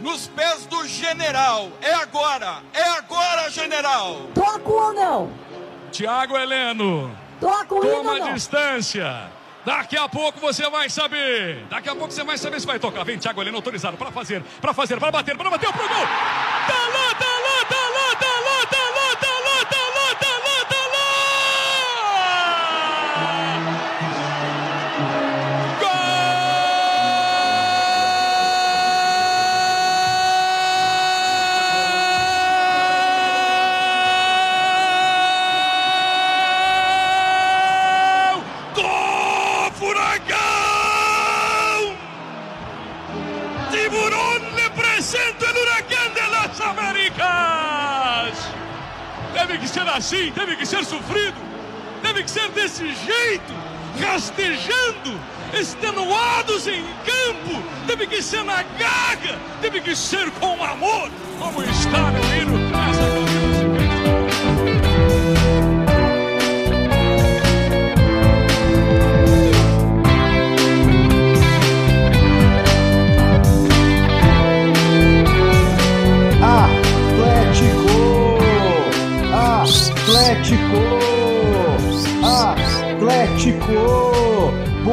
nos pés do general. É agora, é agora, general. Toco ou não? Tiago Heleno. Toco Toma ou não? distância. Daqui a pouco você vai saber. Daqui a pouco você vai saber se vai tocar. Vem, Thiago Heleno autorizado para fazer, para fazer, para bater, para bater pro gol. Tá tá lá, tá lá, tá lá, assim, deve que ser sofrido, deve que ser desse jeito, rastejando, extenuados em campo, deve que ser na gaga, deve que ser com amor, como está meu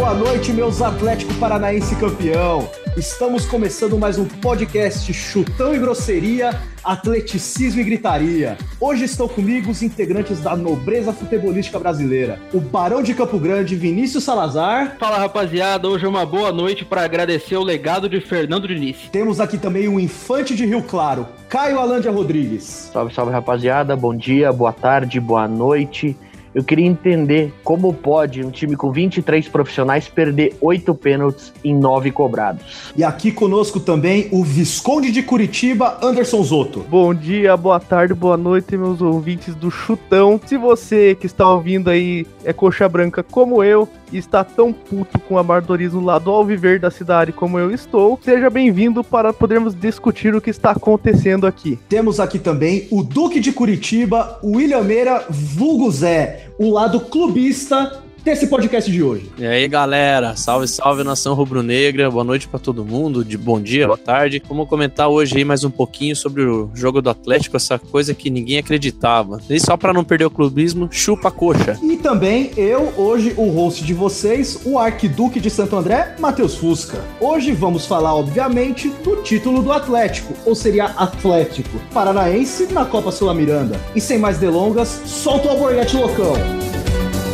Boa noite, meus Atlético Paranaense campeão! Estamos começando mais um podcast Chutão e Grosseria, Atleticismo e Gritaria. Hoje estão comigo os integrantes da nobreza futebolística brasileira. O Barão de Campo Grande, Vinícius Salazar. Fala rapaziada, hoje é uma boa noite para agradecer o legado de Fernando Diniz. Temos aqui também o infante de Rio Claro, Caio Alândia Rodrigues. Salve, salve rapaziada, bom dia, boa tarde, boa noite. Eu queria entender como pode um time com 23 profissionais perder 8 pênaltis em 9 cobrados. E aqui conosco também o Visconde de Curitiba, Anderson Zoto. Bom dia, boa tarde, boa noite, meus ouvintes do Chutão. Se você que está ouvindo aí é coxa branca como eu e está tão puto com o amardorismo lá do Alviver da cidade como eu estou, seja bem-vindo para podermos discutir o que está acontecendo aqui. Temos aqui também o Duque de Curitiba, William Meira, vulgo Zé, o lado clubista desse podcast de hoje. E aí, galera, salve, salve nação rubro-negra, boa noite para todo mundo, de bom dia, boa tarde. Vamos comentar hoje aí mais um pouquinho sobre o jogo do Atlético, essa coisa que ninguém acreditava. E só para não perder o clubismo, chupa a coxa. E também eu, hoje, o host de vocês, o Arquiduque de Santo André, Matheus Fusca. Hoje vamos falar, obviamente, do título do Atlético, ou seria Atlético Paranaense na Copa Sul-Miranda. E sem mais delongas, solta o alborguete loucão.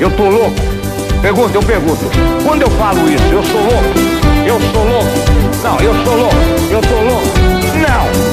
Eu tô louco? Pergunta, eu pergunto. Quando eu falo isso, eu sou louco? Eu sou louco? Não, eu sou louco. Eu tô louco? Não,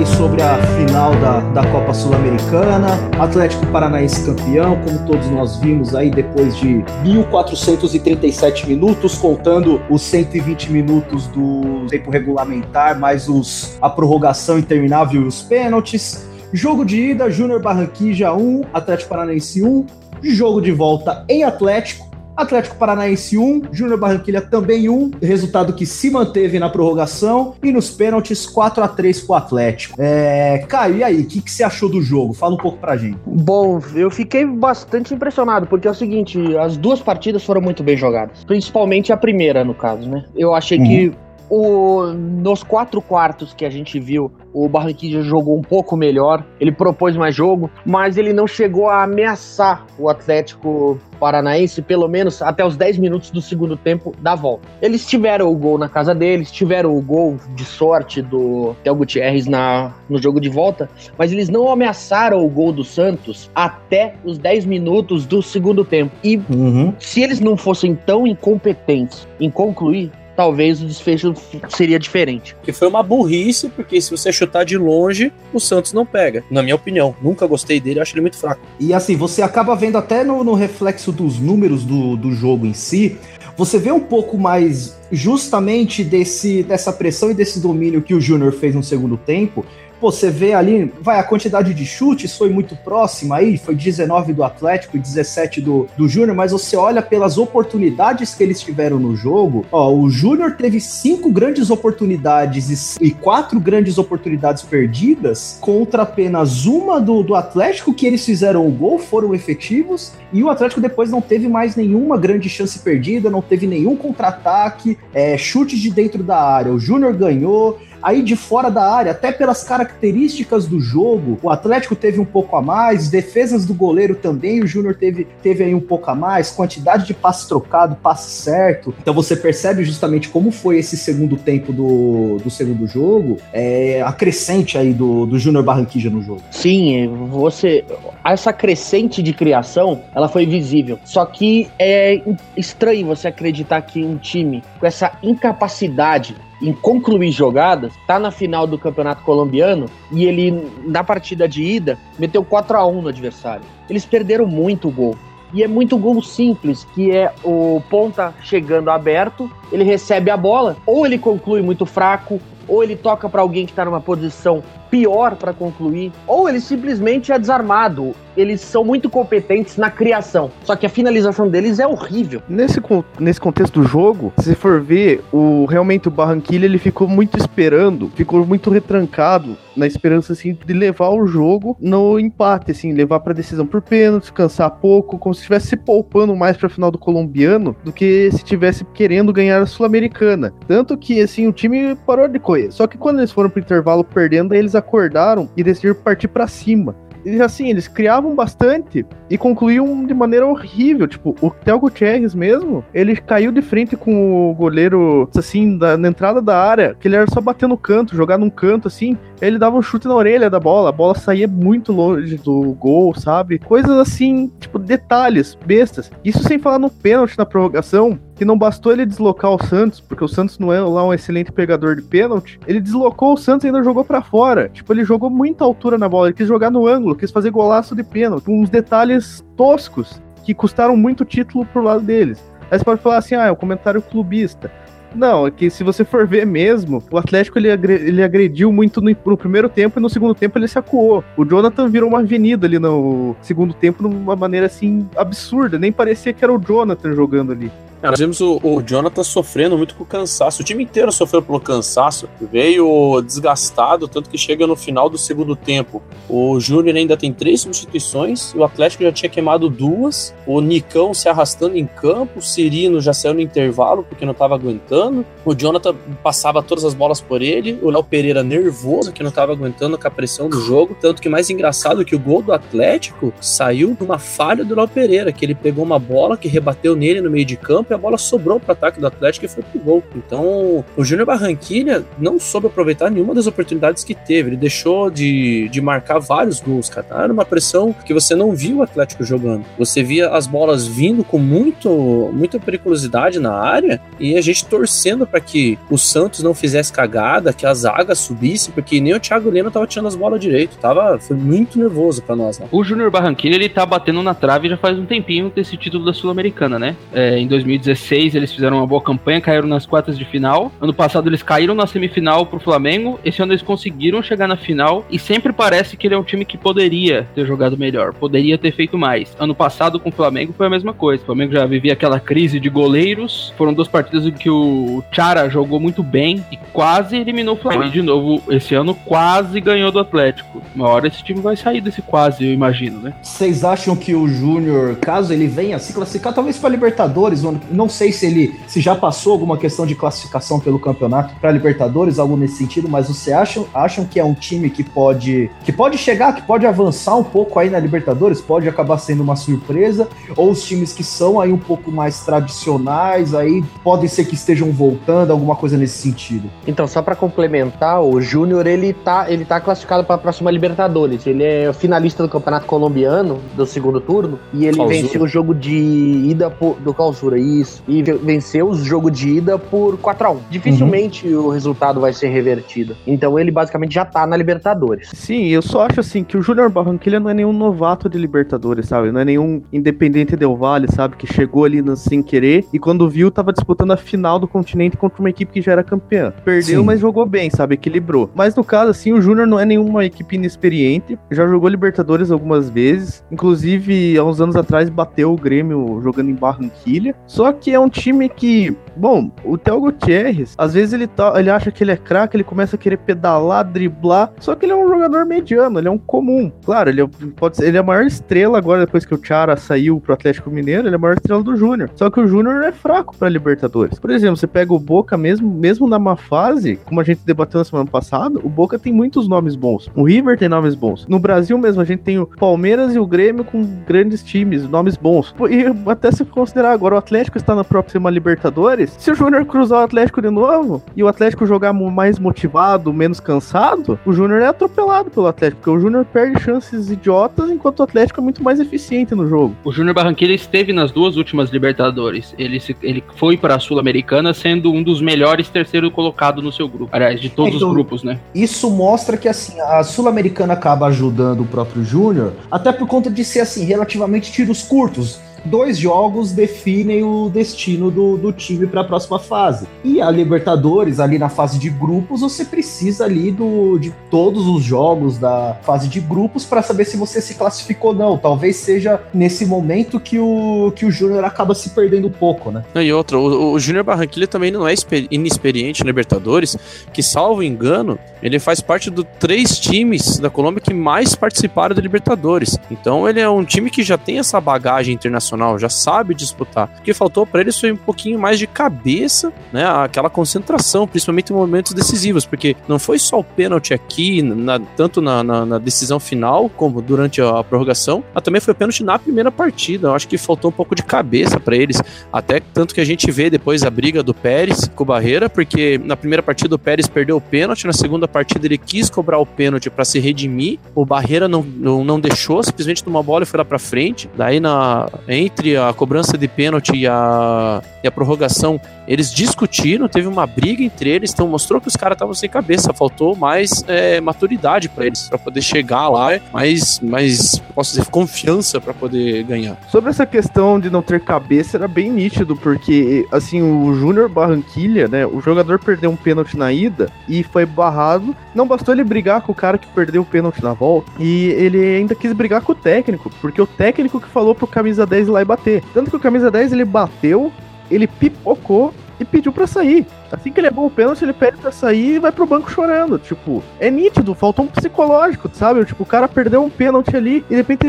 aí sobre a final da, da Copa Sul-Americana. Atlético Paranaense campeão, como todos nós vimos aí depois de 1437 minutos, contando os 120 minutos do tempo regulamentar, mais os, a prorrogação interminável e os pênaltis. Jogo de ida, Júnior Barranquilla 1, Atlético Paranaense 1. Jogo de volta em Atlético. Atlético Paranaense 1, Júnior Barranquilha também 1, resultado que se manteve na prorrogação e nos pênaltis 4 a 3 com o Atlético. É, Caio, e aí, o que, que você achou do jogo? Fala um pouco pra gente. Bom, eu fiquei bastante impressionado, porque é o seguinte, as duas partidas foram muito bem jogadas. Principalmente a primeira, no caso, né? Eu achei que o, nos quatro quartos que a gente viu, o Barranquilla jogou um pouco melhor, ele propôs mais jogo, mas ele não chegou a ameaçar o Atlético Paranaense, pelo menos até os 10 minutos do segundo tempo da volta. Eles tiveram o gol na casa deles, tiveram o gol de sorte do Theo Gutierrez na, no jogo de volta, mas eles não ameaçaram o gol do Santos até os 10 minutos do segundo tempo. E Uhum. se eles não fossem tão incompetentes em concluir, talvez o desfecho seria diferente. Que foi uma burrice, porque se você chutar de longe, o Santos não pega. Na minha opinião, nunca gostei dele, acho ele muito fraco. E assim, você acaba vendo até no, no reflexo dos números do, do jogo em si, você vê um pouco mais justamente desse, dessa pressão e desse domínio que o Júnior fez no segundo tempo, pô, você vê ali, vai, a quantidade de chutes foi muito próxima aí, foi 19 do Atlético e 17 do, do Júnior, mas você olha pelas oportunidades que eles tiveram no jogo, ó, o Júnior teve cinco grandes oportunidades e, e quatro grandes oportunidades perdidas contra apenas uma do, do Atlético que eles fizeram o gol, foram efetivos, e o Atlético depois não teve mais nenhuma grande chance perdida, não teve nenhum contra-ataque, é, chutes de dentro da área. O Júnior ganhou, Aí de fora da área, até pelas características do jogo, o Atlético teve um pouco a mais, defesas do goleiro também, o Júnior teve, teve aí um pouco a mais, quantidade de passe trocado, passe certo. Então você percebe justamente como foi esse segundo tempo do, do segundo jogo, é, a crescente aí do, do Júnior Barranquilla no jogo. Sim, você. Essa crescente de criação, ela foi visível. Só que é estranho você acreditar que um time com essa incapacidade em concluir jogadas, tá na final do Campeonato Colombiano e ele, na partida de ida, meteu 4 a 1 no adversário. Eles perderam muito o gol. E é muito gol simples, que é o ponta chegando aberto, ele recebe a bola, ou ele conclui muito fraco, ou ele toca para alguém que está numa posição pior para concluir, ou ele simplesmente é desarmado. Eles são muito competentes na criação, só que a finalização deles é horrível. Nesse, nesse contexto do jogo, se for ver, o realmente o Barranquilla ele ficou muito esperando, ficou muito retrancado na esperança assim de levar o jogo no empate, assim, levar para decisão por pênalti, cansar pouco, como se estivesse se poupando mais para final do colombiano do que se estivesse querendo ganhar a sul-americana. Tanto que assim o time parou de correr. Só que quando eles foram pro intervalo perdendo, eles acordaram e decidiram partir para cima. E assim, eles criavam bastante e concluíam de maneira horrível. Tipo, o Theo Gutierrez mesmo, ele caiu de frente com o goleiro, assim, da, na entrada da área, que ele era só bater no canto, jogar num canto, assim. Ele dava um chute na orelha da bola, a bola saía muito longe do gol, sabe? Coisas assim, tipo, detalhes, bestas. Isso sem falar no pênalti na prorrogação, que não bastou ele deslocar o Santos, porque o Santos não é lá um excelente pegador de pênalti, ele deslocou o Santos e ainda jogou para fora. Tipo, ele jogou muita altura na bola, ele quis jogar no ângulo, quis fazer golaço de pênalti, uns detalhes toscos que custaram muito título pro lado deles. Aí você pode falar assim, ah, é um comentário clubista. Não, é que se você for ver mesmo, o Atlético ele, ele agrediu muito no, no, primeiro tempo e no segundo tempo ele se acuou. O Jonathan virou uma avenida ali no segundo tempo de uma maneira assim absurda, nem parecia que era o Jonathan jogando ali. Nós vimos o, o Jonathan sofrendo muito com o cansaço. O time inteiro sofreu pelo cansaço. Veio desgastado, tanto que chega no final do segundo tempo. O Júnior ainda tem três substituições. O Atlético já tinha queimado duas. O Nicão se arrastando em campo. O Cirino já saiu no intervalo porque não estava aguentando. O Jonathan passava todas as bolas por ele. O Léo Pereira nervoso que não estava aguentando com a pressão do jogo. Tanto que mais engraçado que o gol do Atlético saiu de uma falha do Léo Pereira, que ele pegou uma bola que rebateu nele no meio de campo a bola sobrou para o ataque do Atlético e foi pro gol. Então, o Júnior Barranquilha não soube aproveitar nenhuma das oportunidades que teve. Ele deixou de, de marcar vários gols, cara. Era uma pressão que você não viu o Atlético jogando. Você via as bolas vindo com muito, muita periculosidade na área e a gente torcendo para que o Santos não fizesse cagada, que a zaga subisse, porque nem o Thiago Leno tava tirando as bolas direito. Tava, foi muito nervoso para nós. Né? O Júnior Barranquilha, ele tá batendo na trave já faz um tempinho desse título da Sul-Americana, né? É, em 2019 2016 eles fizeram uma boa campanha, caíram nas quartas de final. Ano passado eles caíram na semifinal pro Flamengo. Esse ano eles conseguiram chegar na final e sempre parece que ele é um time que poderia ter jogado melhor, poderia ter feito mais. Ano passado com o Flamengo foi a mesma coisa. O Flamengo já vivia aquela crise de goleiros. Foram duas partidas em que o Chara jogou muito bem e quase eliminou o Flamengo. E de novo, esse ano quase ganhou do Atlético. Uma hora esse time vai sair desse quase, eu imagino, né? Vocês acham que o Júnior, caso ele venha se classificar, talvez para Libertadores, não sei se ele se já passou alguma questão de classificação pelo campeonato para Libertadores, algo nesse sentido, mas você acham, acham que é um time que pode que pode chegar, que pode avançar um pouco aí na Libertadores, pode acabar sendo uma surpresa, ou os times que são aí um pouco mais tradicionais aí podem ser que estejam voltando, alguma coisa nesse sentido. Então, só para complementar, o Júnior ele tá ele tá classificado para a próxima Libertadores. Ele é finalista do Campeonato Colombiano do segundo turno e ele venceu o jogo de ida do Clausura. E isso. E venceu o jogo de ida por 4 a 1 Dificilmente uhum. o resultado vai ser revertido. Então ele basicamente já tá na Libertadores. Sim, eu só acho assim que o Júnior Barranquilla não é nenhum novato de Libertadores, sabe? Não é nenhum independente Del Valle, sabe? Que chegou ali no, sem querer e quando viu tava disputando a final do continente contra uma equipe que já era campeã. Perdeu, Sim. mas jogou bem, sabe? Equilibrou. Mas no caso, assim, o Júnior não é nenhuma equipe inexperiente. Já jogou Libertadores algumas vezes. Inclusive, há uns anos atrás bateu o Grêmio jogando em Barranquilha. Só que é um time que, bom, o Theo Gutierrez, às vezes ele, tá, ele acha que ele é craque, ele começa a querer pedalar, driblar. Só que ele é um jogador mediano, ele é um comum. Claro, ele é, pode ser, ele é a maior estrela agora, depois que o Chara saiu pro Atlético Mineiro, ele é a maior estrela do Júnior. Só que o Júnior é fraco para Libertadores. Por exemplo, você pega o Boca mesmo, mesmo na má fase, como a gente debateu na semana passada, o Boca tem muitos nomes bons. O River tem nomes bons. No Brasil mesmo, a gente tem o Palmeiras e o Grêmio com grandes times, nomes bons. E até se considerar agora o Atlético está na próxima Libertadores, se o Júnior cruzar o Atlético de novo e o Atlético jogar mais motivado, menos cansado, o Júnior é atropelado pelo Atlético, porque o Júnior perde chances idiotas enquanto o Atlético é muito mais eficiente no jogo. O Júnior Barranquilla esteve nas duas últimas Libertadores. Ele, se, ele foi para a Sul-Americana sendo um dos melhores terceiro colocado no seu grupo. Aliás, de todos então, os grupos, né? Isso mostra que assim, a Sul-Americana acaba ajudando o próprio Júnior, até por conta de ser assim, relativamente tiros curtos dois jogos definem o destino do, do time para a próxima fase. E a Libertadores, ali na fase de grupos, você precisa ali do, de todos os jogos da fase de grupos para saber se você se classificou ou não. Talvez seja nesse momento que o, que o Júnior acaba se perdendo um pouco, né? E outra, o, o Júnior Barranquilla também não é inexperiente na Libertadores, que salvo engano, ele faz parte dos três times da Colômbia que mais participaram da Libertadores. Então ele é um time que já tem essa bagagem internacional, já sabe disputar. O que faltou para eles foi um pouquinho mais de cabeça, né? Aquela concentração, principalmente em momentos decisivos, porque não foi só o pênalti aqui, na, tanto na, na, na, decisão final como durante a, a prorrogação, mas também foi pênalti na primeira partida. Eu acho que faltou um pouco de cabeça para eles, até tanto que a gente vê depois a briga do Pérez com o Barreira, porque na primeira partida o Pérez perdeu o pênalti, na segunda partida ele quis cobrar o pênalti para se redimir. O Barreira não, não, não deixou, simplesmente tomou a bola e foi lá para frente. Daí, na, entre a cobrança de pênalti e a, e a prorrogação, eles discutiram, teve uma briga entre eles, então mostrou que os caras estavam sem cabeça. Faltou mais é, maturidade para eles, para poder chegar lá, mais, mais, posso dizer, confiança para poder ganhar. Sobre essa questão de não ter cabeça, era bem nítido, porque, assim, o Júnior Barranquilha, né, o jogador perdeu um pênalti na ida e foi barrado. Não bastou ele brigar com o cara que perdeu o pênalti na volta. E ele ainda quis brigar com o técnico, porque o técnico que falou pro camisa 10 lá e bater. Tanto que o camisa 10 ele bateu, ele pipocou e pediu para sair. Assim que ele levou o pênalti, ele pede pra sair e vai pro banco chorando. Tipo, é nítido, faltou um psicológico, sabe? Tipo, o cara perdeu um pênalti ali e de repente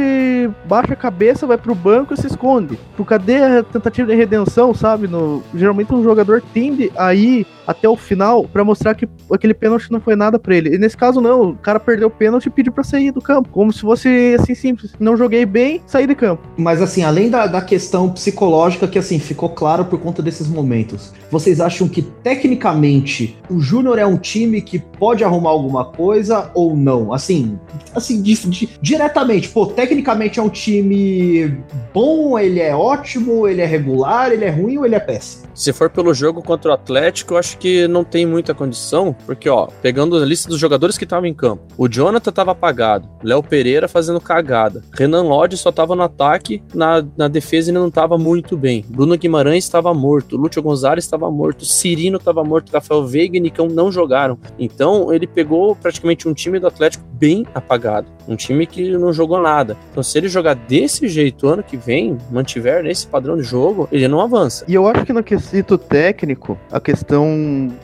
baixa a cabeça, vai pro banco e se esconde. Tipo, cadê a tentativa de redenção, sabe? No, geralmente um jogador tende a ir até o final para mostrar que aquele pênalti não foi nada para ele. E nesse caso, não. O cara perdeu o pênalti e pediu pra sair do campo. Como se fosse assim simples. Não joguei bem, saí de campo. Mas assim, além da, da questão psicológica que assim ficou claro por conta desses momentos, vocês acham que tecnicamente, o Júnior é um time que pode arrumar alguma coisa ou não? Assim, assim di, di, diretamente, pô, tecnicamente é um time bom, ele é ótimo, ele é regular, ele é ruim ou ele é péssimo? Se for pelo jogo contra o Atlético, eu acho que não tem muita condição, porque, ó, pegando a lista dos jogadores que estavam em campo, o Jonathan tava apagado, Léo Pereira fazendo cagada, Renan Lodge só tava no ataque, na, na defesa ele não tava muito bem, Bruno Guimarães estava morto, Lúcio Gonzalez estava morto, Cirino estava morto, Rafael Veiga e Nicão não jogaram. Então ele pegou praticamente um time do Atlético bem apagado, um time que não jogou nada. Então se ele jogar desse jeito ano que vem, mantiver nesse padrão de jogo, ele não avança. E eu acho que no quesito técnico, a questão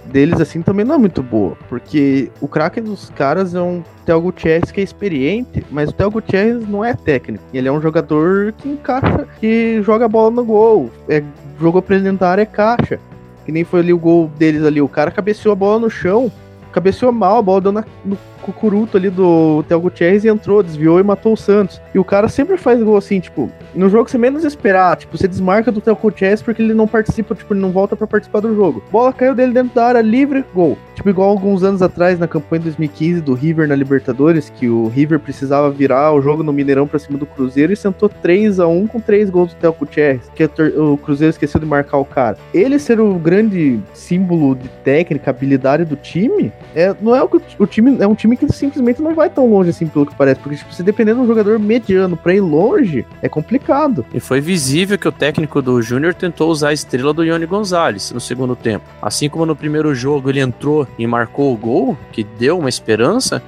deles assim também não é muito boa, porque o craque dos caras é um Theo Gutierrez que é experiente, mas o Theo Gutierrez não é técnico. Ele é um jogador que encaixa, que joga a bola no gol, é jogo apresentar é caixa. Que nem foi ali o gol deles ali. O cara cabeceou a bola no chão. Cabeceou mal, a bola deu na, no cucuruto ali do Theo Gutierrez e entrou, desviou e matou o Santos. E o cara sempre faz gol assim, tipo, no jogo você menos esperar, tipo, você desmarca do Theo Gutierrez porque ele não participa, tipo, ele não volta para participar do jogo. Bola caiu dele dentro da área livre, gol. Tipo, igual alguns anos atrás na campanha de 2015 do River na Libertadores, que o River precisava virar o jogo no Mineirão pra cima do Cruzeiro e sentou 3 a 1 com 3 gols do Theo Gutierrez, que o Cruzeiro esqueceu de marcar o cara. Ele ser o grande símbolo de técnica, habilidade do time, é, não é o que o time é um time que simplesmente não vai tão longe assim pelo que parece, porque tipo, se dependendo de um jogador mediano para ir longe, é complicado. E foi visível que o técnico do Júnior tentou usar a estrela do Ione Gonzalez no segundo tempo. Assim como no primeiro jogo ele entrou e marcou o gol, que deu uma esperança,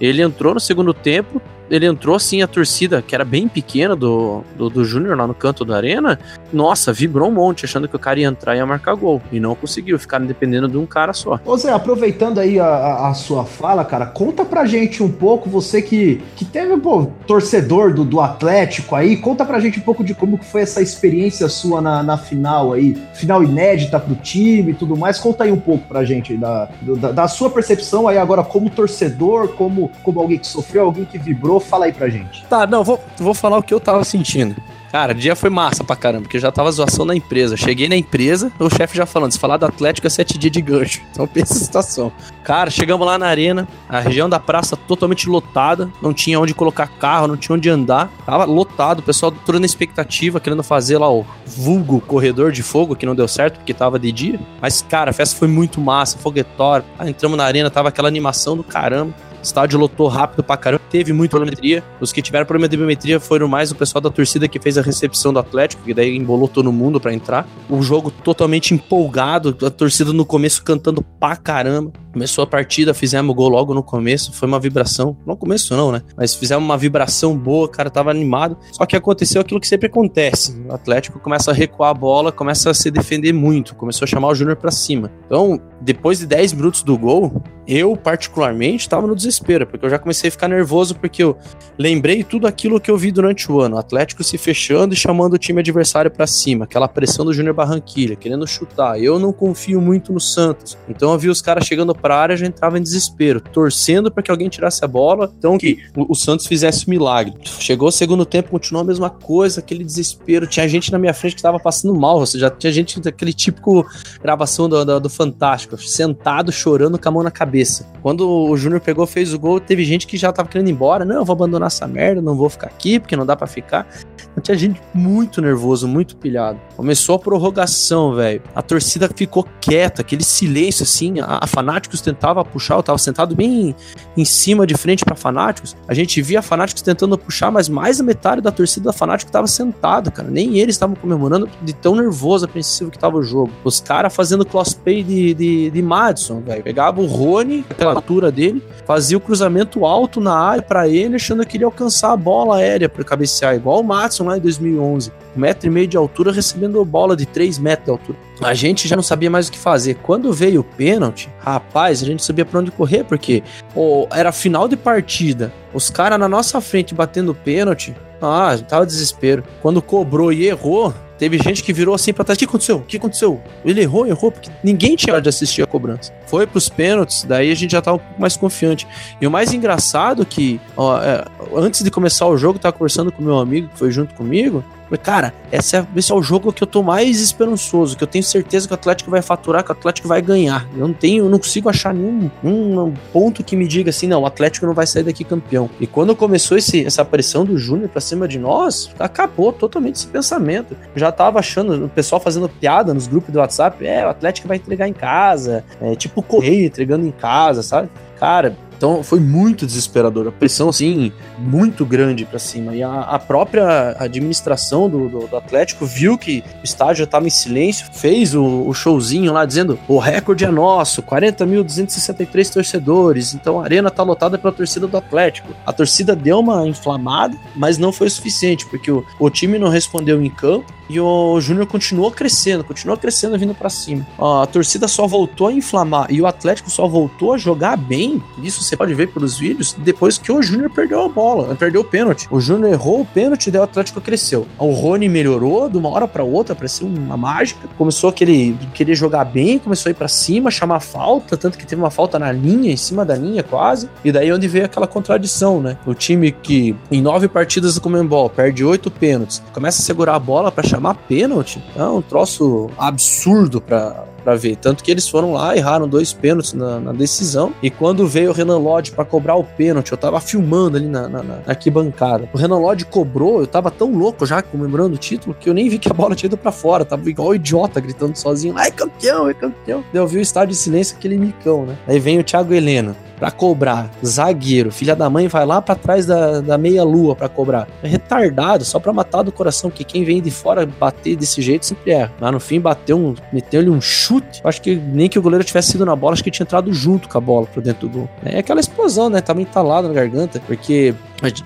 ele entrou no segundo tempo ele entrou assim, a torcida, que era bem pequena do, do, do Júnior lá no canto da arena, nossa, vibrou um monte, achando que o cara ia entrar e ia marcar gol. E não conseguiu, ficaram dependendo de um cara só. Ô Zé, aproveitando aí a, a, sua fala, cara, conta pra gente um pouco, você que, que teve, pô, torcedor do, do Atlético aí, conta pra gente um pouco de como foi essa experiência sua na, na final aí, final inédita pro time e tudo mais. Conta aí um pouco pra gente da, da, da sua percepção aí agora como torcedor, como, como alguém que sofreu, alguém que vibrou Fala aí pra gente. Tá, não, vou, vou falar o que eu tava sentindo. Cara, o dia foi massa pra caramba, porque eu já tava zoação na empresa. Cheguei na empresa, o chefe já falando, se falar do Atlético é sete dias de gancho. Então pensa a situação. Cara, chegamos lá na arena, a região da praça totalmente lotada, não tinha onde colocar carro, não tinha onde andar. Tava lotado, o pessoal toda na expectativa, querendo fazer lá o vulgo corredor de fogo, que não deu certo, porque tava de dia. Mas, cara, a festa foi muito massa, foguetório. Entramos na arena, tava aquela animação do caramba estádio lotou rápido pra caramba, teve muita biometria. Os que tiveram problema de biometria foram mais o pessoal da torcida que fez a recepção do Atlético, que daí embolou todo mundo para entrar. O jogo totalmente empolgado, a torcida no começo cantando pra caramba. Começou a partida, fizemos gol logo no começo, foi uma vibração. No começo não, né? Mas fizemos uma vibração boa, o cara tava animado. Só que aconteceu aquilo que sempre acontece. O Atlético começa a recuar a bola, começa a se defender muito, começou a chamar o Júnior para cima. Então, depois de 10 minutos do gol, eu, particularmente, estava no desespero, porque eu já comecei a ficar nervoso, porque eu lembrei tudo aquilo que eu vi durante o ano: o Atlético se fechando e chamando o time adversário para cima, aquela pressão do Júnior Barranquilha, querendo chutar. Eu não confio muito no Santos. Então eu vi os caras chegando pra área já entrava em desespero, torcendo para que alguém tirasse a bola, então que o, o Santos fizesse um milagre. Chegou o segundo tempo, continuou a mesma coisa, aquele desespero. Tinha gente na minha frente que estava passando mal, ou seja, tinha gente daquele típico gravação do, do, do Fantástico, sentado, chorando com a mão na cabeça. Quando o Júnior pegou, fez o gol, teve gente que já tava querendo ir embora. Não, eu vou abandonar essa merda, não vou ficar aqui, porque não dá para ficar. Então, tinha gente muito nervoso, muito pilhado. Começou a prorrogação, velho. A torcida ficou quieta, aquele silêncio assim. A, a Fanáticos tentava puxar, eu tava sentado bem em cima de frente para Fanáticos. A gente via Fanáticos tentando puxar, mas mais da metade da torcida da Fanáticos tava sentado, cara. Nem eles estavam comemorando de tão nervoso, apreensivo que tava o jogo. Os caras fazendo cosplay de, de, de Madison, velho. Pegava o Rony aquela altura dele, fazia o cruzamento alto na área para ele, achando que ele ia alcançar a bola aérea para cabecear, igual o Matson lá em 2011. Um metro e meio de altura, recebendo bola de 3 metros de altura. A gente já não sabia mais o que fazer. Quando veio o pênalti, rapaz, a gente sabia para onde correr, porque oh, era final de partida. Os caras na nossa frente batendo pênalti. Ah, tava desespero. Quando cobrou e errou, Teve gente que virou assim pra trás. O que aconteceu? O que aconteceu? Ele errou, errou, porque ninguém tinha hora de assistir a cobrança. Foi pros pênaltis, daí a gente já tava um pouco mais confiante. E o mais engraçado é que, ó, é, antes de começar o jogo, tava conversando com meu amigo que foi junto comigo. Cara, esse é, esse é o jogo que eu tô mais esperançoso, que eu tenho certeza que o Atlético vai faturar, que o Atlético vai ganhar. Eu não tenho, eu não consigo achar nenhum um ponto que me diga assim, não, o Atlético não vai sair daqui campeão. E quando começou esse, essa pressão do Júnior pra cima de nós, acabou totalmente esse pensamento. Eu já tava achando, o pessoal fazendo piada nos grupos do WhatsApp, é, o Atlético vai entregar em casa, é tipo o Correio entregando em casa, sabe? Cara, então foi muito desesperador, a pressão assim, muito grande para cima. E a, a, própria administração do, do, do, Atlético viu que o estádio estava em silêncio, fez o, o, showzinho lá dizendo: o recorde é nosso, 40.263 torcedores, então a arena tá lotada pela torcida do Atlético. A torcida deu uma inflamada, mas não foi o suficiente, porque o, o time não respondeu em campo e o Júnior continuou crescendo, continuou crescendo vindo para cima. Ó, a torcida só voltou a inflamar e o Atlético só voltou a jogar bem. Isso você pode ver pelos vídeos depois que o Júnior perdeu a bola, perdeu o pênalti. O Júnior errou o pênalti e o Atlético cresceu. O Rony melhorou de uma hora para outra, parecia uma mágica. Começou a querer, querer jogar bem, começou a ir para cima, chamar falta, tanto que teve uma falta na linha, em cima da linha quase. E daí é onde veio aquela contradição, né? O time que em nove partidas do Comembol perde oito pênaltis, começa a segurar a bola para chamar pênalti. É um troço absurdo para para ver. Tanto que eles foram lá, erraram dois pênaltis na, na decisão. E quando veio o Renan Lodge para cobrar o pênalti, eu tava filmando ali na, na, na arquibancada. O Renan Lodge cobrou, eu tava tão louco já comemorando o título que eu nem vi que a bola tinha ido pra fora. Tava igual um idiota gritando sozinho: é campeão, é campeão. Eu vi o estádio de silêncio, aquele micão, né? Aí vem o Thiago Helena para cobrar. Zagueiro, filha da mãe, vai lá para trás da, da meia-lua para cobrar. É retardado, só pra matar do coração, que quem vem de fora bater desse jeito sempre erra. Mas no fim bateu um, meteu-lhe um chute. Acho que nem que o goleiro tivesse sido na bola, acho que tinha entrado junto com a bola pro dentro do gol. É aquela explosão, né? Tava entalado na garganta, porque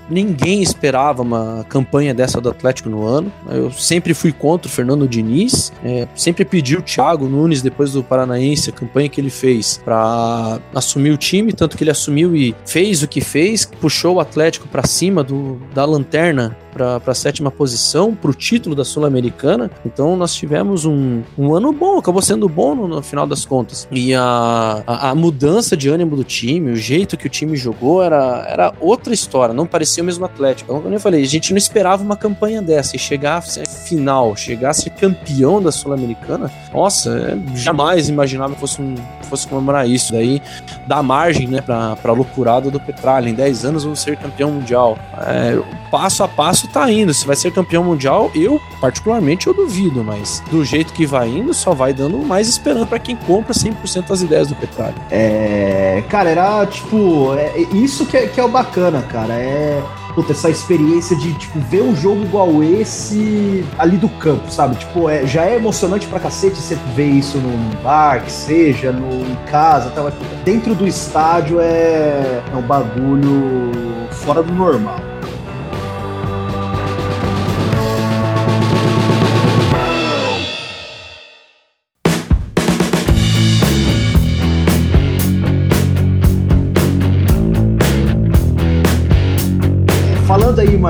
ninguém esperava uma campanha dessa do Atlético no ano. Eu sempre fui contra o Fernando Diniz, é, sempre pedi o Thiago Nunes, depois do Paranaense, a campanha que ele fez para assumir o time, tanto que ele assumiu e fez o que fez, puxou o Atlético para cima do, da lanterna para a sétima posição, para o título da Sul-Americana. Então nós tivemos um, um ano bom, acabou sendo bom no, no final das contas. E a, a, a, mudança de ânimo do time, o jeito que o time jogou era, era outra história, não parecia o mesmo Atlético. Como eu falei, a gente não esperava uma campanha dessa e chegar a final, chegar a ser campeão da Sul-Americana. Nossa, jamais imaginava que fosse, um, fosse comemorar isso. Daí dá margem né, para a loucurada do Petralha. Em 10 anos vamos ser campeão mundial. É, passo a passo tá indo. Se vai ser campeão mundial, eu, particularmente, eu duvido, mas do jeito que vai indo, só vai dando mais esperança para quem compra 100% das ideias do Petralha. É. Cara, era tipo. É, isso que é, que é o bacana, cara. É puta, essa experiência de, tipo, ver um jogo igual esse ali do campo, sabe? Tipo, é, já é emocionante pra cacete você ver isso num bar, que seja, no, em casa, tal. Dentro do estádio é, é um bagulho fora do normal.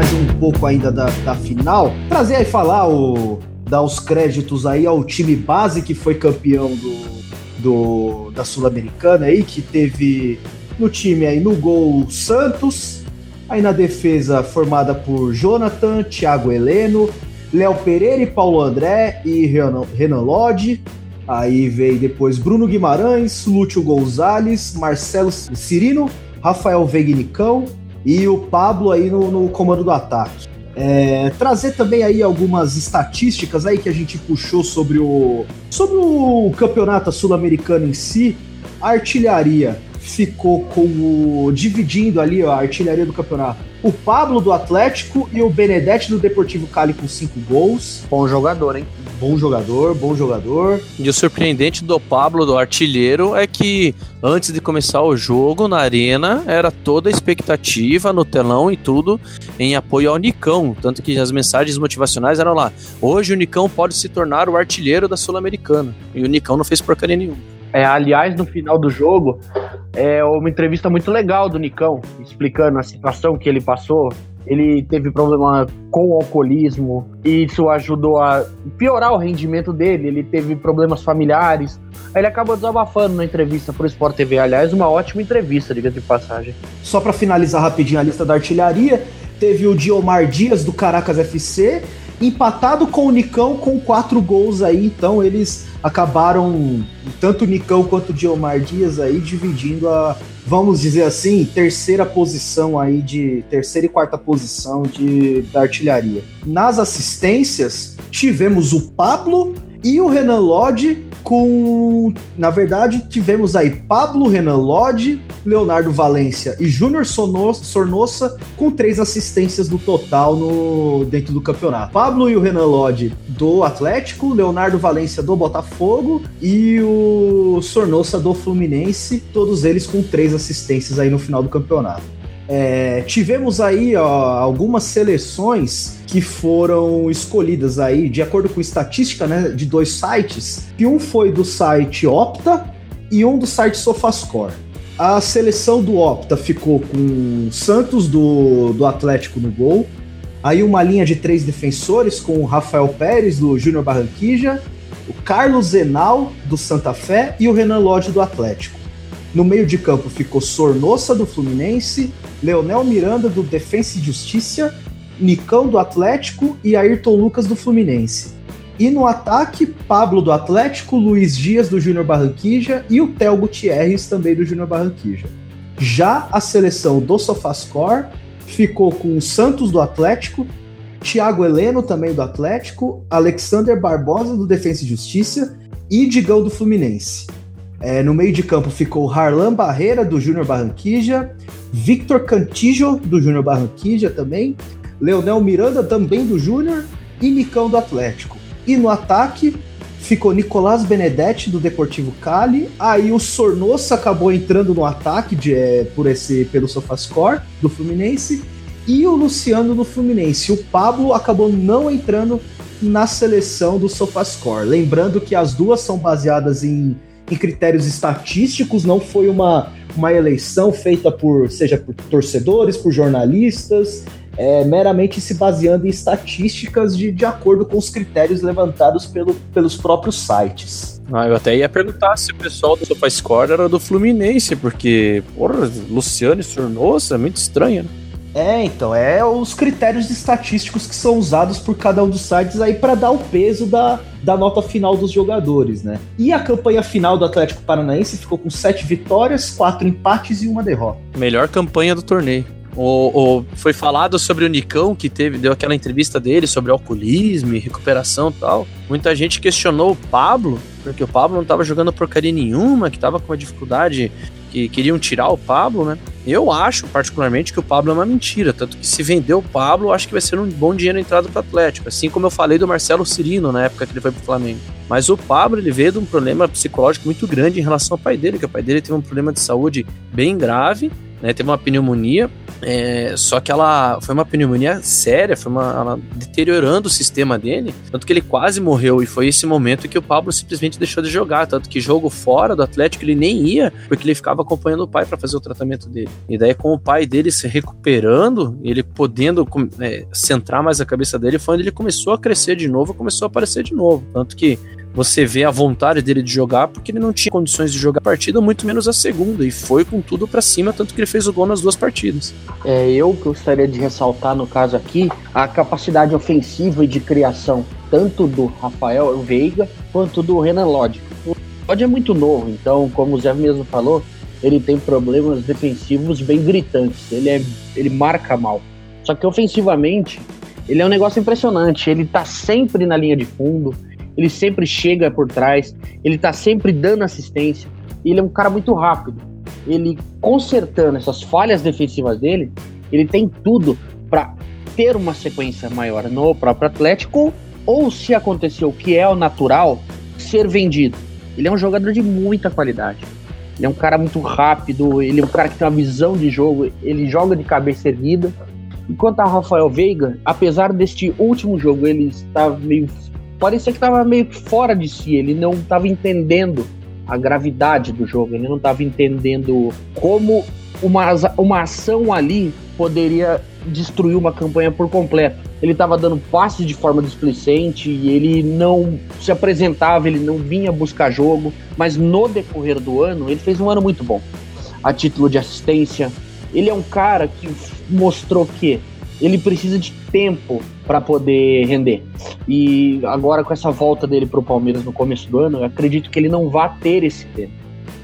Mais um pouco ainda da, da final, trazer aí falar o dar os créditos aí ao time base que foi campeão do, do da Sul-Americana aí, que teve no time aí no gol Santos, aí na defesa formada por Jonathan, Thiago Heleno, Léo Pereira e Paulo André e Renan, Renan Lodge. Aí veio depois Bruno Guimarães, Lúcio Gonzalez, Marcelo Cirino, Rafael Vegnicão, e o Pablo aí no, no comando do ataque. É, trazer também aí algumas estatísticas aí que a gente puxou sobre o sobre o campeonato sul-americano em si. A artilharia ficou com o dividindo ali a artilharia do campeonato. O Pablo do Atlético e o Benedetti do Deportivo Cali com cinco gols. Bom jogador, hein? Bom jogador, bom jogador. E o surpreendente do Pablo, do artilheiro, é que antes de começar o jogo na arena, era toda a expectativa no telão e tudo em apoio ao Nicão. Tanto que as mensagens motivacionais eram lá: hoje o Nicão pode se tornar o artilheiro da Sul-Americana. E o Nicão não fez porcaria nenhuma. É, aliás, no final do jogo, é uma entrevista muito legal do Nicão, explicando a situação que ele passou ele teve problema com o alcoolismo e isso ajudou a piorar o rendimento dele. Ele teve problemas familiares. Aí ele acabou desabafando na entrevista pro Sport TV. Aliás, uma ótima entrevista, diga de passagem. Só para finalizar rapidinho a lista da artilharia, teve o Diomar Dias do Caracas FC, empatado com o Nicão com quatro gols aí. Então eles acabaram, tanto o Nicão quanto o Diomar Dias aí, dividindo a, vamos dizer assim, terceira posição aí de terceira e quarta posição de da artilharia. Nas assistências, tivemos o Pablo e o Renan Lodge com, na verdade, tivemos aí Pablo Renan Lodge, Leonardo Valência e Júnior Sornossa com três assistências no total no dentro do campeonato. Pablo e o Renan Lodge do Atlético, Leonardo Valência do Botafogo e o Sornossa do Fluminense, todos eles com três assistências aí no final do campeonato. É, tivemos aí ó, algumas seleções que foram escolhidas aí de acordo com estatística né, de dois sites, que um foi do site Opta e um do site SofaScore. A seleção do Opta ficou com Santos do, do Atlético no gol, aí uma linha de três defensores com o Rafael Pérez do Júnior Barranquija, o Carlos Zenal do Santa Fé e o Renan Lodge do Atlético. No meio de campo ficou Sornossa do Fluminense, Leonel Miranda do Defensa e Justiça, Nicão do Atlético e Ayrton Lucas do Fluminense. E no ataque, Pablo do Atlético, Luiz Dias do Júnior Barranquija e o Theo Gutierrez também do Júnior Barranquija. Já a seleção do Sofascore ficou com o Santos do Atlético, Thiago Heleno também do Atlético, Alexander Barbosa do Defensa e Justiça e Digão do Fluminense. É, no meio de campo ficou Harlan Barreira, do Júnior Barranquija, Victor Cantijo, do Júnior Barranquija também, Leonel Miranda, também do Júnior, e Nicão do Atlético. E no ataque ficou Nicolás Benedetti, do Deportivo Cali, aí o Sornossa acabou entrando no ataque de, é, por esse, pelo Sofascore, do Fluminense, e o Luciano do Fluminense. O Pablo acabou não entrando na seleção do Sofascore. Lembrando que as duas são baseadas em em critérios estatísticos, não foi uma, uma eleição feita por, seja por torcedores, por jornalistas, é, meramente se baseando em estatísticas de, de acordo com os critérios levantados pelo, pelos próprios sites. Ah, eu até ia perguntar se o pessoal do SofaScore era do Fluminense, porque, porra, Luciano e Sornosa, é muito estranho, né? É, então, é os critérios estatísticos que são usados por cada um dos sites aí para dar o peso da, da nota final dos jogadores, né? E a campanha final do Atlético Paranaense ficou com sete vitórias, quatro empates e uma derrota. Melhor campanha do torneio. O, o, foi falado sobre o Nicão, que teve, deu aquela entrevista dele sobre alcoolismo e recuperação e tal. Muita gente questionou o Pablo, porque o Pablo não estava jogando porcaria nenhuma, que estava com uma dificuldade que queriam tirar o Pablo, né? Eu acho, particularmente, que o Pablo é uma mentira. Tanto que se vender o Pablo, acho que vai ser um bom dinheiro entrado para o Atlético. Assim como eu falei do Marcelo Cirino na época que ele foi para o Flamengo. Mas o Pablo, ele veio de um problema psicológico muito grande em relação ao pai dele, que o pai dele teve um problema de saúde bem grave né? Teve uma pneumonia, é, só que ela foi uma pneumonia séria, foi uma ela deteriorando o sistema dele, tanto que ele quase morreu e foi esse momento que o Pablo simplesmente deixou de jogar, tanto que jogo fora do Atlético ele nem ia, porque ele ficava acompanhando o pai para fazer o tratamento dele. E daí com o pai dele se recuperando, ele podendo é, centrar mais a cabeça dele, foi onde ele começou a crescer de novo, começou a aparecer de novo, tanto que você vê a vontade dele de jogar, porque ele não tinha condições de jogar a partida, muito menos a segunda, e foi com tudo para cima, tanto que ele fez o gol nas duas partidas. É, eu gostaria de ressaltar no caso aqui a capacidade ofensiva e de criação, tanto do Rafael Veiga quanto do Renan Lodge. O Lodge é muito novo, então, como o Zé mesmo falou, ele tem problemas defensivos bem gritantes, ele, é, ele marca mal. Só que ofensivamente, ele é um negócio impressionante, ele tá sempre na linha de fundo, ele sempre chega por trás, ele tá sempre dando assistência, ele é um cara muito rápido. Ele consertando essas falhas defensivas dele, ele tem tudo para ter uma sequência maior no próprio Atlético, ou se acontecer o que é o natural, ser vendido. Ele é um jogador de muita qualidade. Ele é um cara muito rápido, ele é um cara que tem uma visão de jogo, ele joga de cabeça erguida. Enquanto a Rafael Veiga, apesar deste último jogo ele estar meio parecia que estava meio fora de si, ele não estava entendendo a gravidade do jogo, ele não estava entendendo como uma, uma ação ali poderia destruir uma campanha por completo. Ele estava dando passes de forma displicente ele não se apresentava, ele não vinha buscar jogo, mas no decorrer do ano ele fez um ano muito bom. A título de assistência, ele é um cara que mostrou que ele precisa de tempo para poder render. E agora com essa volta dele para o Palmeiras no começo do ano, acredito que ele não vai ter esse tempo.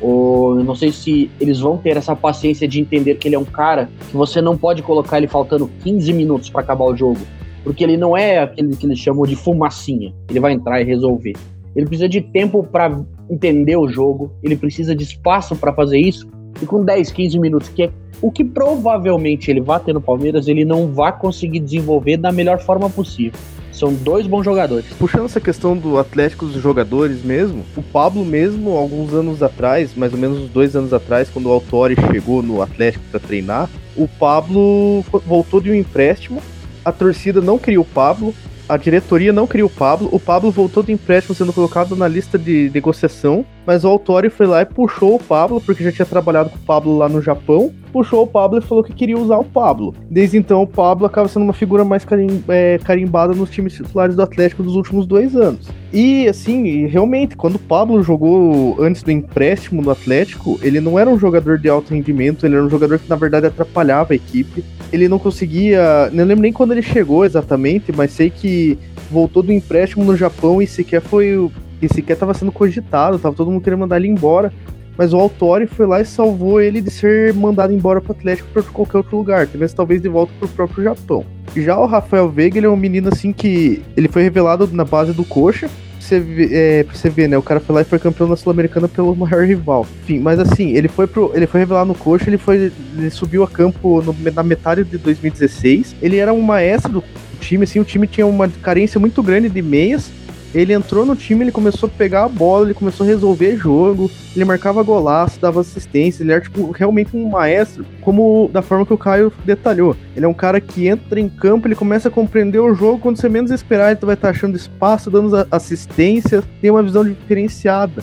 Ou eu não sei se eles vão ter essa paciência de entender que ele é um cara que você não pode colocar ele faltando 15 minutos para acabar o jogo, porque ele não é aquele que eles chamam de fumacinha. Ele vai entrar e resolver. Ele precisa de tempo para entender o jogo, ele precisa de espaço para fazer isso. E com 10, 15 minutos, que é o que provavelmente ele vai ter no Palmeiras, ele não vai conseguir desenvolver da melhor forma possível. São dois bons jogadores. Puxando essa questão do Atlético dos jogadores mesmo, o Pablo mesmo, alguns anos atrás, mais ou menos uns dois anos atrás, quando o Autori chegou no Atlético para treinar, o Pablo voltou de um empréstimo, a torcida não queria o Pablo, a diretoria não queria o Pablo, o Pablo voltou do empréstimo sendo colocado na lista de negociação, mas o Autori foi lá e puxou o Pablo, porque já tinha trabalhado com o Pablo lá no Japão, puxou o Pablo e falou que queria usar o Pablo. Desde então, o Pablo acaba sendo uma figura mais carim é, carimbada nos times titulares do Atlético dos últimos dois anos. E, assim, realmente, quando o Pablo jogou antes do empréstimo no Atlético, ele não era um jogador de alto rendimento, ele era um jogador que, na verdade, atrapalhava a equipe. Ele não conseguia. Não lembro nem quando ele chegou exatamente, mas sei que voltou do empréstimo no Japão e sequer foi e sequer estava sendo cogitado, tava todo mundo querendo mandar ele embora. Mas o Autori foi lá e salvou ele de ser mandado embora pro Atlético para qualquer outro lugar, talvez de volta pro próprio Japão. Já o Rafael Veiga, ele é um menino assim que ele foi revelado na base do Coxa. Você é, pra você ver, né? O cara foi lá e foi campeão da Sul-Americana pelo maior rival. Enfim, mas assim, ele foi pro, ele foi revelado no Coxa, ele foi ele subiu a campo no, na metade de 2016. Ele era um maestro do time, assim, o time tinha uma carência muito grande de meias ele entrou no time, ele começou a pegar a bola, ele começou a resolver jogo, ele marcava golaço, dava assistência, ele era tipo, realmente um maestro, como da forma que o Caio detalhou. Ele é um cara que entra em campo, ele começa a compreender o jogo, quando você menos esperar, ele vai estar achando espaço, dando assistência, tem uma visão diferenciada.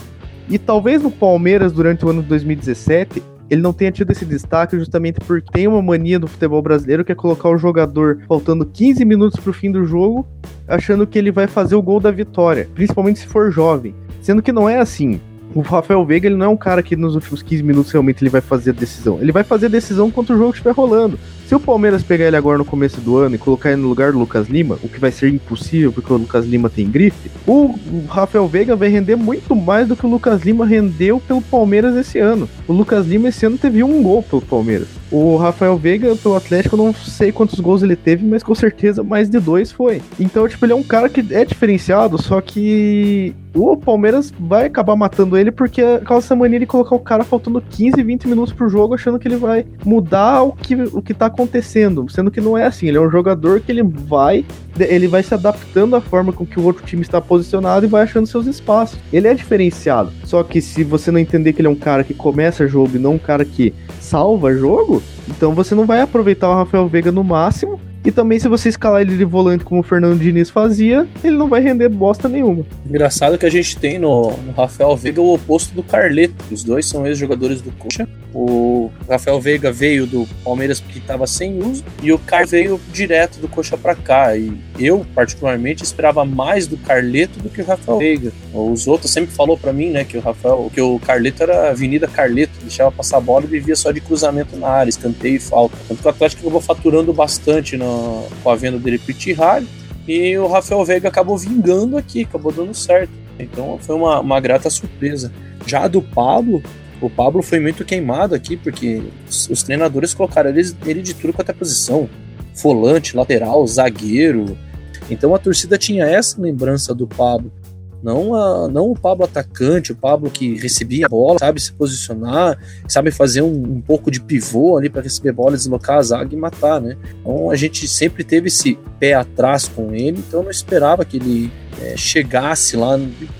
E talvez no Palmeiras, durante o ano de 2017, ele não tenha tido esse destaque justamente porque tem uma mania do futebol brasileiro que é colocar o jogador faltando 15 minutos pro fim do jogo, achando que ele vai fazer o gol da vitória, principalmente se for jovem. Sendo que não é assim. O Rafael Veiga ele não é um cara que nos últimos 15 minutos realmente ele vai fazer a decisão. Ele vai fazer a decisão quando o jogo estiver rolando. Se o Palmeiras pegar ele agora no começo do ano e colocar ele no lugar do Lucas Lima, o que vai ser impossível porque o Lucas Lima tem grife, o Rafael Veiga vai render muito mais do que o Lucas Lima rendeu pelo Palmeiras esse ano. O Lucas Lima esse ano teve um gol pelo Palmeiras. O Rafael Veiga, pelo Atlético, eu não sei quantos gols ele teve, mas com certeza mais de dois foi. Então, tipo, ele é um cara que é diferenciado, só que o Palmeiras vai acabar matando ele porque aquela essa mania de colocar o cara faltando 15, 20 minutos pro jogo, achando que ele vai mudar o que, o que tá acontecendo, sendo que não é assim. Ele é um jogador que ele vai, ele vai se adaptando à forma com que o outro time está posicionado e vai achando seus espaços. Ele é diferenciado. Só que se você não entender que ele é um cara que começa jogo e não um cara que salva jogo, então você não vai aproveitar o Rafael Veiga no máximo. E também, se você escalar ele de volante como o Fernando Diniz fazia, ele não vai render bosta nenhuma. Engraçado que a gente tem no, no Rafael Veiga o oposto do Carleto. Os dois são ex-jogadores do Coxa. O Rafael Veiga veio do Palmeiras porque estava sem uso e o Car veio direto do Coxa para cá. E eu, particularmente, esperava mais do Carleto do que o Rafael Veiga. Os outros sempre falou para mim, né, que o Rafael, que o Carleto era Avenida Carleto, deixava passar a bola e vivia só de cruzamento na área, escanteio e falta. Tanto que o Atlético acabou faturando bastante no, com a venda dele pro Itihad e o Rafael Veiga acabou vingando aqui, acabou dando certo. Então foi uma, uma grata surpresa. Já do Pablo, o Pablo foi muito queimado aqui, porque os, os treinadores colocaram ele, ele de tudo quanto é posição. Volante, lateral, zagueiro. Então a torcida tinha essa lembrança do Pablo. Não, a, não o Pablo atacante, o Pablo que recebia a bola, sabe se posicionar, sabe fazer um, um pouco de pivô ali para receber bola, deslocar a zaga e matar, né? Então a gente sempre teve esse pé atrás com ele, então não esperava que ele é, chegasse lá,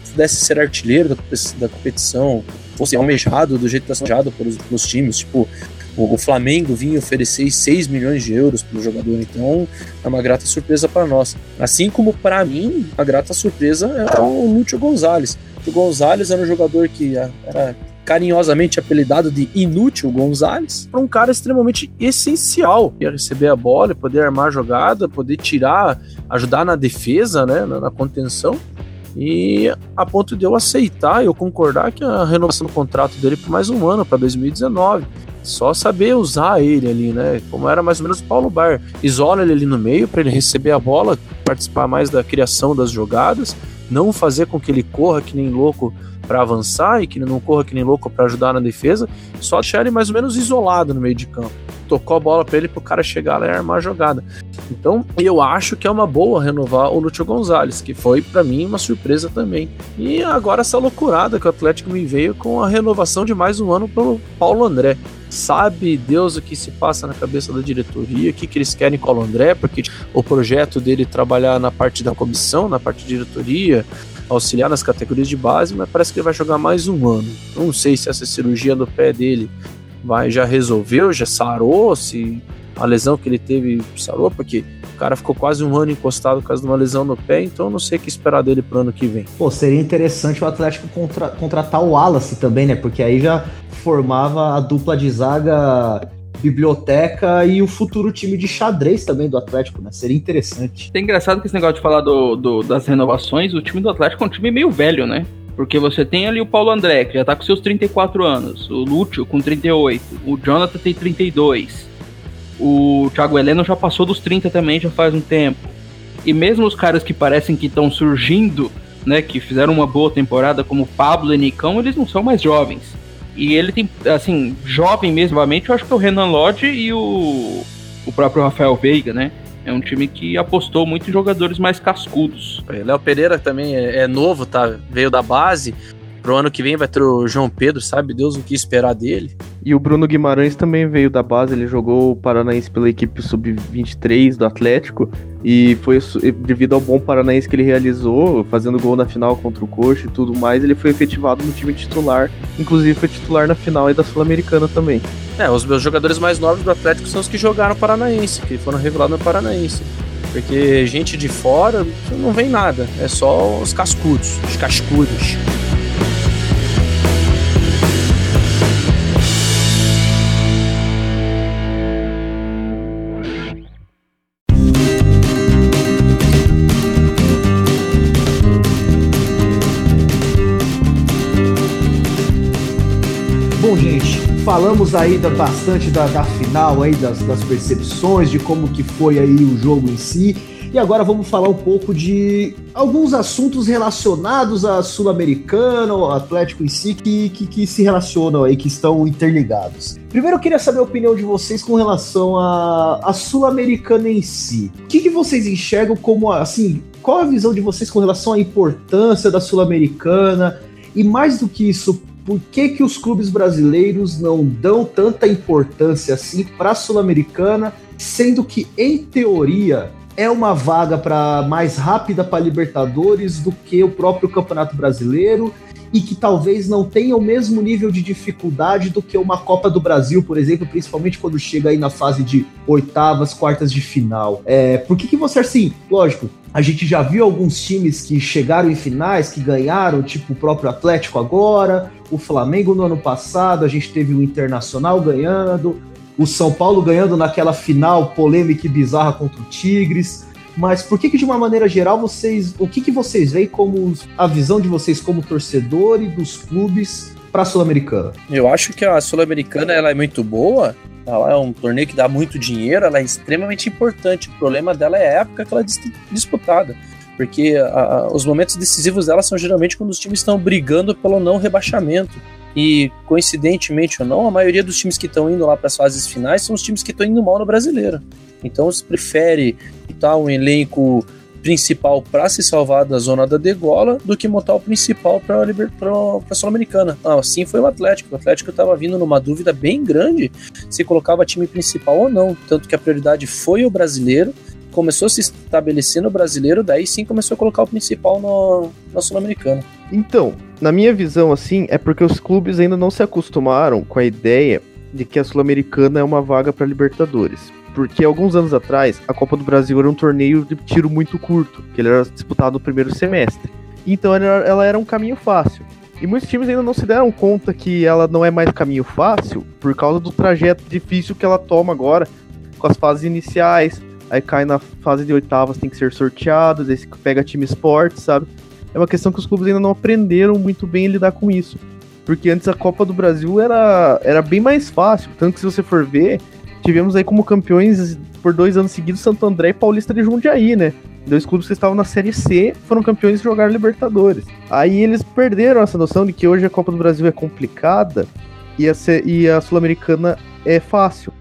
pudesse ser artilheiro da, da competição, fosse almejado do jeito que está almejado pelos, pelos times. Tipo, o, o, Flamengo vinha oferecer 6 milhões de euros para o jogador, então é uma grata surpresa para nós. Assim como para mim, a grata surpresa é o Lúcio Gonzalez. O Gonzalez era um jogador que era carinhosamente apelidado de Inútil Gonzalez, para um cara extremamente essencial. Ia receber a bola, poder armar a jogada, poder tirar, ajudar na defesa, né, na, na contenção. E a ponto de eu aceitar eu concordar que a renovação do contrato dele por mais um ano, para 2019. Só saber usar ele ali, né? Como era mais ou menos o Paulo Bar. Isola ele ali no meio para ele receber a bola, participar mais da criação das jogadas, não fazer com que ele corra que nem louco para avançar e que ele não corra que nem louco para ajudar na defesa, só deixar ele mais ou menos isolado no meio de campo. Tocou a bola para ele para o cara chegar lá e armar a jogada. Então, eu acho que é uma boa renovar o Lúcio Gonzalez, que foi para mim uma surpresa também. E agora essa loucurada que o Atlético me veio com a renovação de mais um ano pelo Paulo André. Sabe Deus o que se passa na cabeça da diretoria, o que, que eles querem com o André, porque o projeto dele trabalhar na parte da comissão, na parte de diretoria, auxiliar nas categorias de base, mas parece que ele vai jogar mais um ano. Não sei se essa cirurgia no pé dele vai já resolveu, já sarou, se a lesão que ele teve sarou, porque o cara ficou quase um ano encostado por causa de uma lesão no pé, então eu não sei o que esperar dele pro ano que vem. Pô, seria interessante o Atlético contra, contratar o Wallace também, né? Porque aí já formava a dupla de zaga biblioteca e o futuro time de xadrez também do Atlético, né? Seria interessante. É engraçado que esse negócio de falar do, do, das renovações, o time do Atlético é um time meio velho, né? Porque você tem ali o Paulo André, que já tá com seus 34 anos, o Lúcio com 38, o Jonathan tem 32, o Thiago Heleno já passou dos 30 também, já faz um tempo. E mesmo os caras que parecem que estão surgindo, né, que fizeram uma boa temporada, como Pablo e Nicão, eles não são mais jovens. E ele tem, assim, jovem mesmamente, eu acho que é o Renan Lodge e o, o próprio Rafael Veiga, né? É um time que apostou muito em jogadores mais cascudos. Léo Pereira também é, é novo, tá? Veio da base. Pro ano que vem vai ter o João Pedro, sabe Deus o que esperar dele. E o Bruno Guimarães também veio da base, ele jogou o Paranaense pela equipe sub-23 do Atlético e foi devido ao bom Paranaense que ele realizou, fazendo gol na final contra o Coxa e tudo mais, ele foi efetivado no time titular, inclusive foi titular na final da Sul-Americana também. É, os meus jogadores mais novos do Atlético são os que jogaram Paranaense, que foram revelados no Paranaense. Porque gente de fora não vem nada, é só os cascudos, os cascudos. Falamos aí da, bastante da, da final aí, das, das percepções, de como que foi aí o jogo em si. E agora vamos falar um pouco de alguns assuntos relacionados à Sul-Americana, ao Atlético em si, que, que, que, se relacionam aí, que estão interligados. Primeiro eu queria saber a opinião de vocês com relação à, à Sul-Americana em si. O que, que vocês enxergam como, assim, qual a visão de vocês com relação à importância da Sul-Americana? E mais do que isso, por que, que os clubes brasileiros não dão tanta importância assim para a Sul-Americana, sendo que, em teoria, é uma vaga para mais rápida para Libertadores do que o próprio Campeonato Brasileiro e que talvez não tenha o mesmo nível de dificuldade do que uma Copa do Brasil, por exemplo, principalmente quando chega aí na fase de oitavas, quartas de final. É, por que, que você, assim, lógico, a gente já viu alguns times que chegaram em finais, que ganharam, tipo o próprio Atlético agora, o Flamengo no ano passado, a gente teve o Internacional ganhando, o São Paulo ganhando naquela final polêmica e bizarra contra o Tigres. Mas por que, que de uma maneira geral vocês, o que, que vocês veem como a visão de vocês como torcedor e dos clubes para a Sul-Americana? Eu acho que a Sul-Americana ela é muito boa. Ela é um torneio que dá muito dinheiro, ela é extremamente importante. O problema dela é a época que ela é disputada porque a, a, os momentos decisivos dela são geralmente quando os times estão brigando pelo não rebaixamento. E, coincidentemente ou não, a maioria dos times que estão indo lá para as fases finais são os times que estão indo mal no brasileiro. Então, se prefere botar um elenco principal para se salvar da zona da degola do que montar o principal para a Sul-Americana. Ah, assim foi o Atlético. O Atlético estava vindo numa dúvida bem grande se colocava time principal ou não. Tanto que a prioridade foi o brasileiro, começou a se estabelecer no brasileiro, daí sim começou a colocar o principal no, na Sul-Americana. Então, na minha visão, assim, é porque os clubes ainda não se acostumaram com a ideia de que a Sul-Americana é uma vaga para Libertadores porque alguns anos atrás a Copa do Brasil era um torneio de tiro muito curto, que ele era disputado no primeiro semestre. Então ela, era um caminho fácil. E muitos times ainda não se deram conta que ela não é mais caminho fácil por causa do trajeto difícil que ela toma agora, com as fases iniciais, aí cai na fase de oitavas, tem que ser sorteado, aí pega time esporte, sabe? É uma questão que os clubes ainda não aprenderam muito bem a lidar com isso. Porque antes a Copa do Brasil era, era bem mais fácil. Tanto que se você for ver, tivemos aí como campeões por dois anos seguidos Santo André e Paulista de Jundiaí, né? Dois clubes que estavam na Série C foram campeões e jogaram Libertadores. Aí eles perderam essa noção de que hoje a Copa do Brasil é complicada e a, e a Sul-Americana é fácil.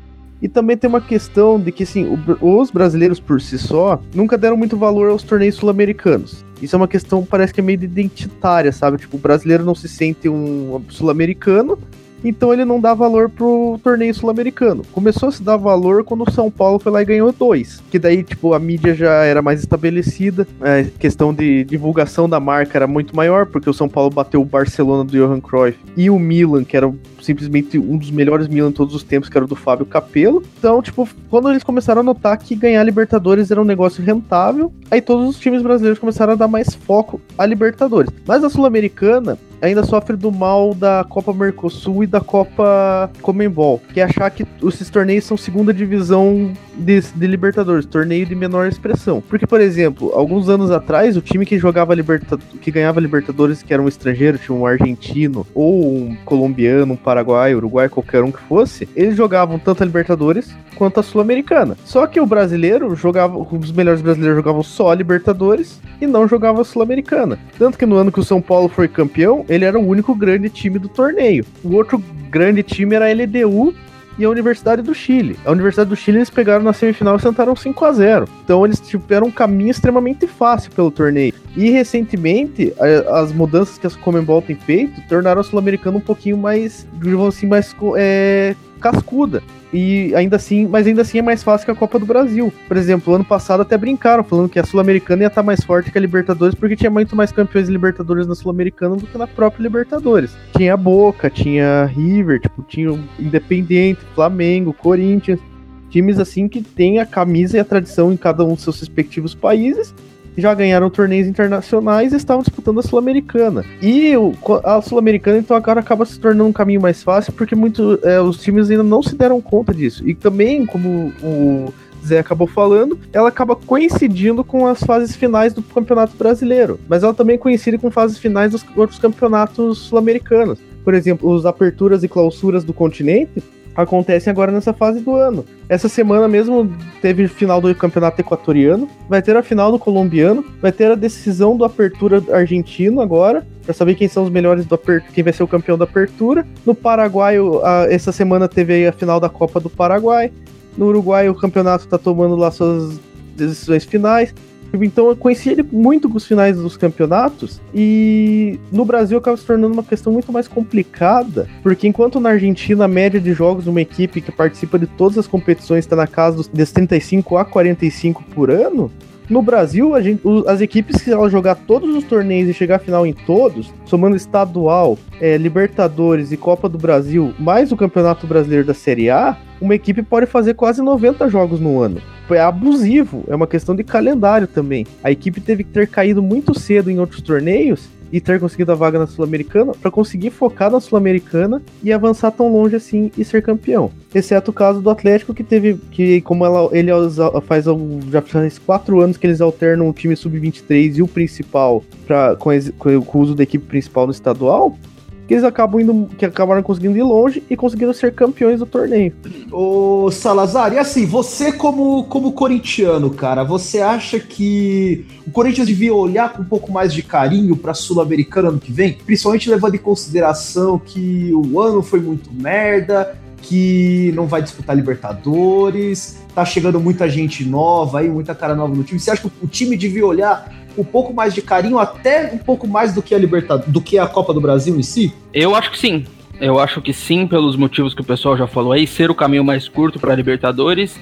E também tem uma questão de que, assim, os brasileiros por si só nunca deram muito valor aos torneios sul-americanos. Isso é uma questão, parece que é meio identitária, sabe? Tipo, o brasileiro não se sente um sul-americano então ele não dá valor pro torneio sul-americano. Começou a se dar valor quando o São Paulo foi lá e ganhou dois, que daí, tipo, a mídia já era mais estabelecida, a questão de divulgação da marca era muito maior, porque o São Paulo bateu o Barcelona do Johan Cruyff e o Milan, que era simplesmente um dos melhores Milan de todos os tempos, que era o do Fábio Capello. Então, tipo, quando eles começaram a notar que ganhar Libertadores era um negócio rentável, aí todos os times brasileiros começaram a dar mais foco à Libertadores. Mas a Sul-Americana ainda sofre do mal da Copa Mercosul e da Copa Comembol, que é achar que esses torneios são segunda divisão de, de, Libertadores, torneio de menor expressão. Porque, por exemplo, alguns anos atrás, o time que jogava Libertadores, que ganhava Libertadores, que era um estrangeiro, tinha um argentino, ou um colombiano, um paraguaio, uruguai, qualquer um que fosse, eles jogavam tanto a Libertadores quanto a Sul-Americana. Só que o brasileiro jogava, os melhores brasileiros jogavam só a Libertadores e não jogavam a Sul-Americana. Tanto que no ano que o São Paulo foi campeão, ele era o único grande time do torneio. O outro grande time era a LDU e a Universidade do Chile. A Universidade do Chile eles pegaram na semifinal e sentaram 5 a 0 Então eles tiveram um caminho extremamente fácil pelo torneio. E recentemente, as mudanças que a Comembol tem feito tornaram a Sul-Americana um pouquinho mais, digamos assim, mais é, cascuda. E ainda assim, mas ainda assim é mais fácil que a Copa do Brasil. Por exemplo, ano passado até brincaram, falando que a Sul-Americana ia estar tá mais forte que a Libertadores, porque tinha muito mais campeões de Libertadores na Sul-Americana do que na própria Libertadores. Tinha Boca, tinha River, tipo, tinha Independente, Flamengo, Corinthians. Times assim que tem a camisa e a tradição em cada um dos seus respectivos países já ganharam torneios internacionais e estavam disputando a Sul-Americana. E o, a Sul-Americana, então, agora acaba se tornando um caminho mais fácil, porque muito, é, os times ainda não se deram conta disso. E também, como o Zé acabou falando, ela acaba coincidindo com as fases finais do Campeonato Brasileiro. Mas ela também coincide com fases finais dos outros campeonatos sul-americanos. Por exemplo, os aperturas e clausuras do continente acontecem agora nessa fase do ano. Essa semana mesmo teve final do campeonato equatoriano, vai ter a final do colombiano, vai ter a decisão do apertura argentino agora, para saber quem são os melhores do apertura, quem vai ser o campeão da apertura. No Paraguai, a, essa semana teve a final da Copa do Paraguai. No Uruguai, o campeonato está tomando lá suas decisões finais. Então coincide muito com os finais dos campeonatos e no Brasil acaba se tornando uma questão muito mais complicada, porque enquanto na Argentina a média de jogos de uma equipe que participa de todas as competições está na casa dos 35 a 45 por ano, no Brasil, gente, as equipes que ela jogar todos os torneios e chegar à final em todos, somando estadual, é, Libertadores e Copa do Brasil, mais o Campeonato Brasileiro da Série A, uma equipe pode fazer quase 90 jogos no ano. É abusivo, é uma questão de calendário também. A equipe teve que ter caído muito cedo em outros torneios e ter conseguido a vaga na Sul-Americana para conseguir focar na Sul-Americana e avançar tão longe assim e ser campeão. Exceto o caso do Atlético que teve que como ela, ele faz já faz quatro anos que eles alternam o time sub-23 e o principal para com, com o uso da equipe principal no estadual, que eles acabam indo, que acabaram conseguindo ir longe e conseguiram ser campeões do torneio. Ô Salazar, e assim, você como, como corintiano, cara, você acha que o Corinthians devia olhar com um pouco mais de carinho para a Sul-Americana ano que vem? Principalmente levando em consideração que o ano foi muito merda, que não vai disputar Libertadores, tá chegando muita gente nova aí, muita cara nova no time. Você acha que o time devia olhar um pouco mais de carinho, até um pouco mais do que a Libertadores, do que a Copa do Brasil em si? Eu acho que sim. Eu acho que sim, pelos motivos que o pessoal já falou aí, ser o caminho mais curto para a Libertadores,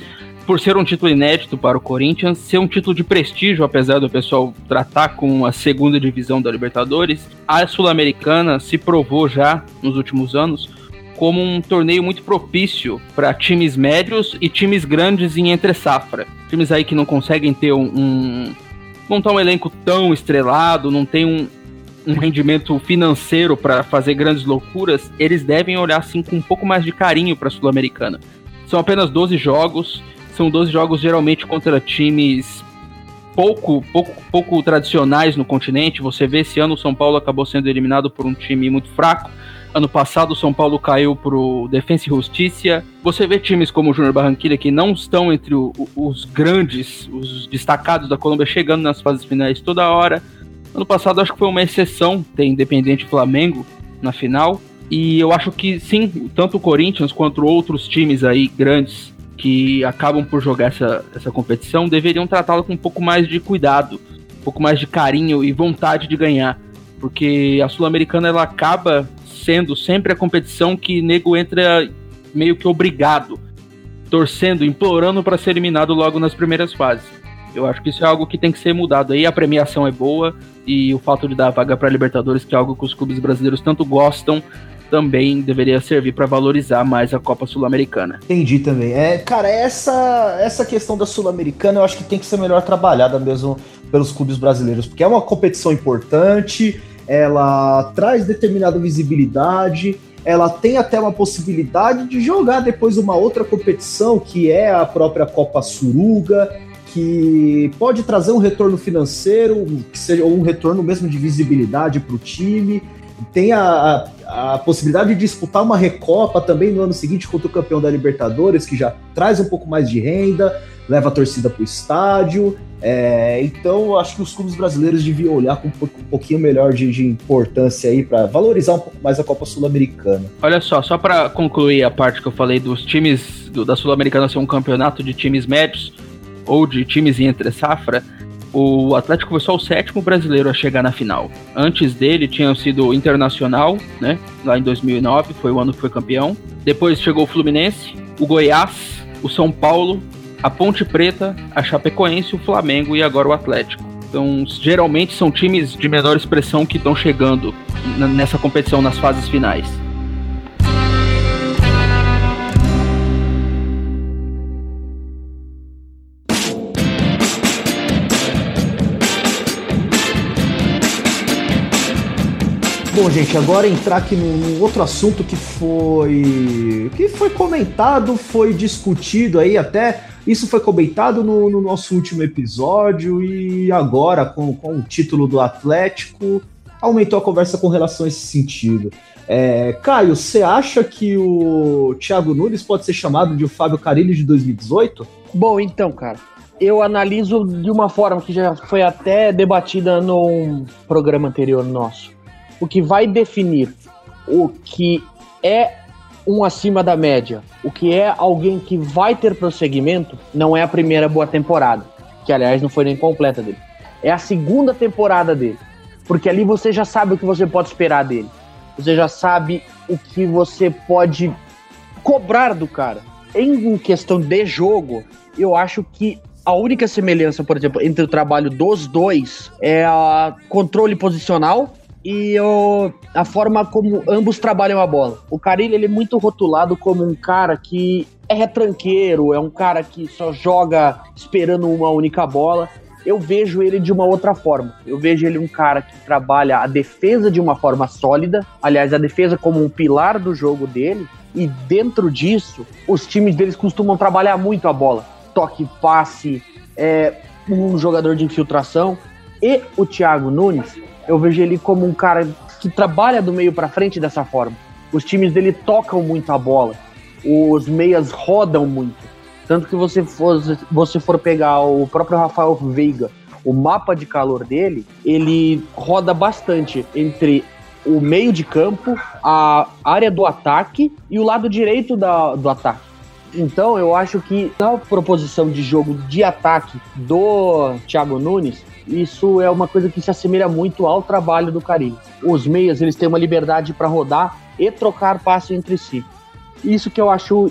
por ser um título inédito para o Corinthians, ser um título de prestígio, apesar do pessoal tratar com a segunda divisão da Libertadores, a Sul-Americana se provou já nos últimos anos como um torneio muito propício para times médios e times grandes em entre safra. Times aí que não conseguem ter um não tá um elenco tão estrelado, não tem um, um rendimento financeiro para fazer grandes loucuras, eles devem olhar assim com um pouco mais de carinho para a Sul-Americana. São apenas 12 jogos, são 12 jogos geralmente contra times pouco, pouco, pouco tradicionais no continente. Você vê esse ano o São Paulo acabou sendo eliminado por um time muito fraco. Ano passado, o São Paulo caiu pro Defensa e Justiça. Você vê times como o Júnior Barranquilla, que não estão entre o, os grandes, os destacados da Colômbia, chegando nas fases finais toda hora. Ano passado, acho que foi uma exceção ter Independente Flamengo na final. E eu acho que sim, tanto o Corinthians quanto outros times aí grandes que acabam por jogar essa, essa competição deveriam tratá-la com um pouco mais de cuidado, um pouco mais de carinho e vontade de ganhar porque a Sul-Americana ela acaba sendo sempre a competição que nego entra meio que obrigado, torcendo, implorando para ser eliminado logo nas primeiras fases. Eu acho que isso é algo que tem que ser mudado aí. A premiação é boa e o fato de dar vaga para Libertadores, que é algo que os clubes brasileiros tanto gostam, também deveria servir para valorizar mais a Copa Sul-Americana. Entendi também. É, cara, essa essa questão da Sul-Americana eu acho que tem que ser melhor trabalhada mesmo pelos clubes brasileiros, porque é uma competição importante, ela traz determinada visibilidade, ela tem até uma possibilidade de jogar depois uma outra competição, que é a própria Copa Suruga, que pode trazer um retorno financeiro, ou um retorno mesmo de visibilidade para o time. Tem a, a, possibilidade de disputar uma recopa também no ano seguinte contra o campeão da Libertadores, que já traz um pouco mais de renda, leva a torcida para o estádio. É, então, acho que os clubes brasileiros deviam olhar com um pouquinho melhor de, de importância aí para valorizar um pouco mais a Copa Sul-Americana. Olha só, só para concluir a parte que eu falei dos times do, da Sul-Americana ser um campeonato de times médios ou de times entre safra, o Atlético foi só o sétimo brasileiro a chegar na final. Antes dele tinha sido o Internacional, né? Lá em 2009, foi o ano que foi campeão. Depois chegou o Fluminense, o Goiás, o São Paulo, a Ponte Preta, a Chapecoense, o Flamengo e agora o Atlético. Então, geralmente são times de menor expressão que estão chegando nessa competição nas fases finais. Bom, gente, agora entrar aqui num outro assunto que foi que foi comentado, foi discutido aí até isso foi comentado no, no nosso último episódio e agora com, com o título do Atlético aumentou a conversa com relação a esse sentido. É, Caio, você acha que o Thiago Nunes pode ser chamado de o Fábio Carilli de 2018? Bom, então, cara, eu analiso de uma forma que já foi até debatida num programa anterior nosso o que vai definir o que é um acima da média, o que é alguém que vai ter prosseguimento, não é a primeira boa temporada, que aliás não foi nem completa dele. É a segunda temporada dele. Porque ali você já sabe o que você pode esperar dele. Você já sabe o que você pode cobrar do cara. Em questão de jogo, eu acho que a única semelhança, por exemplo, entre o trabalho dos dois é a controle posicional e o, a forma como ambos trabalham a bola. O Carilli ele é muito rotulado como um cara que é retranqueiro, é um cara que só joga esperando uma única bola. Eu vejo ele de uma outra forma. Eu vejo ele um cara que trabalha a defesa de uma forma sólida, aliás, a defesa como um pilar do jogo dele, e dentro disso, os times deles costumam trabalhar muito a bola. Toque, passe, é, um jogador de infiltração. E o Thiago Nunes, eu vejo ele como um cara que trabalha do meio para frente dessa forma. Os times dele tocam muito a bola, os meias rodam muito. Tanto que você for, você for pegar o próprio Rafael Veiga, o mapa de calor dele, ele roda bastante entre o meio de campo, a área do ataque e o lado direito da, do ataque. Então eu acho que na proposição de jogo de ataque do Thiago Nunes, isso é uma coisa que se assemelha muito ao trabalho do Carilho. Os meias, eles têm uma liberdade para rodar e trocar passe entre si. Isso que eu acho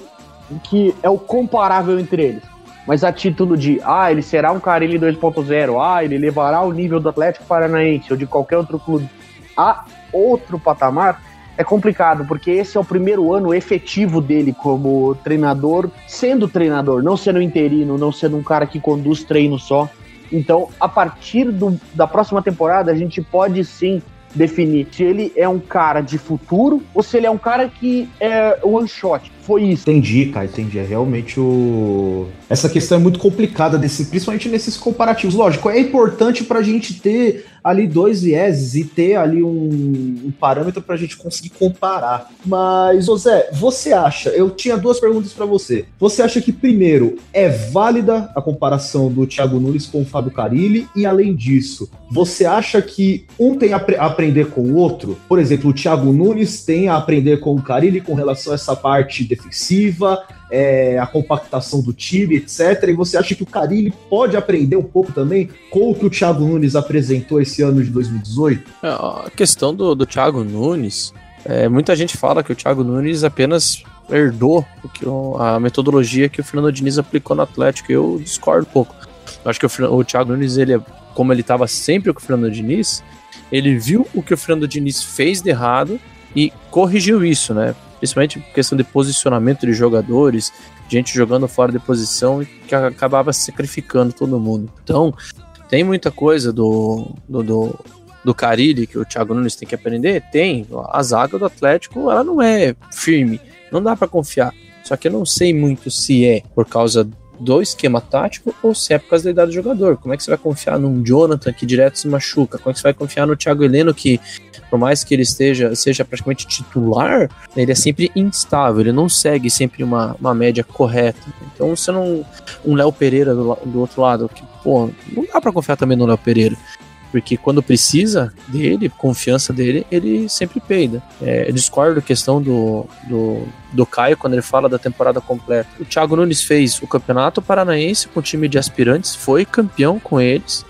que é o comparável entre eles. Mas a título de, ah, ele será um Carilli 2.0, ah, ele levará o nível do Atlético Paranaense ou de qualquer outro clube a outro patamar, é complicado, porque esse é o primeiro ano efetivo dele como treinador, sendo treinador, não sendo interino, não sendo um cara que conduz treino só. Então, a partir do, da próxima temporada, a gente pode sim definir se ele é um cara de futuro ou se ele é um cara que é one shot. Foi isso. Entendi, cara, entendi. É realmente o. Essa questão é muito complicada, desse, principalmente nesses comparativos. Lógico, é importante pra gente ter ali dois vieses e ter ali um, um parâmetro para a gente conseguir comparar. Mas, José, você acha? Eu tinha duas perguntas para você. Você acha que, primeiro, é válida a comparação do Thiago Nunes com o Fábio Carilli? E, além disso, você acha que um tem a aprender com o outro? Por exemplo, o Thiago Nunes tem a aprender com o Carilli com relação a essa parte defensiva, é, a compactação do time, etc. E você acha que o Carilli pode aprender um pouco também com o que o Thiago Nunes apresentou esse ano de 2018? É, a questão do, do Thiago Nunes, é, muita gente fala que o Thiago Nunes apenas herdou o a metodologia que o Fernando Diniz aplicou no Atlético. Eu discordo um pouco. Eu acho que o, o Thiago Nunes, ele, como ele estava sempre com o Fernando Diniz, ele viu o que o Fernando Diniz fez de errado e corrigiu isso, né? Principalmente questão de posicionamento de jogadores, gente jogando fora de posição e que acabava sacrificando todo mundo. Então, tem muita coisa do, do, do, do Carilli que o Thiago Nunes tem que aprender? Tem. A zaga do Atlético, ela não é firme, não dá para confiar. Só que eu não sei muito se é por causa do esquema tático ou se é por causa da idade do jogador. Como é que você vai confiar num Jonathan que direto se machuca? Como é que você vai confiar no Thiago Heleno que, por mais que ele esteja seja praticamente titular, ele é sempre instável, ele não segue sempre uma, uma média correta. Então você não. Um Léo Pereira do, do outro lado, que, pô, não dá para confiar também no Léo Pereira. Porque quando precisa dele, confiança dele, ele sempre peida. É, eu discordo questão do, do, do Caio quando ele fala da temporada completa. O Thiago Nunes fez o Campeonato Paranaense com o time de aspirantes, foi campeão com eles,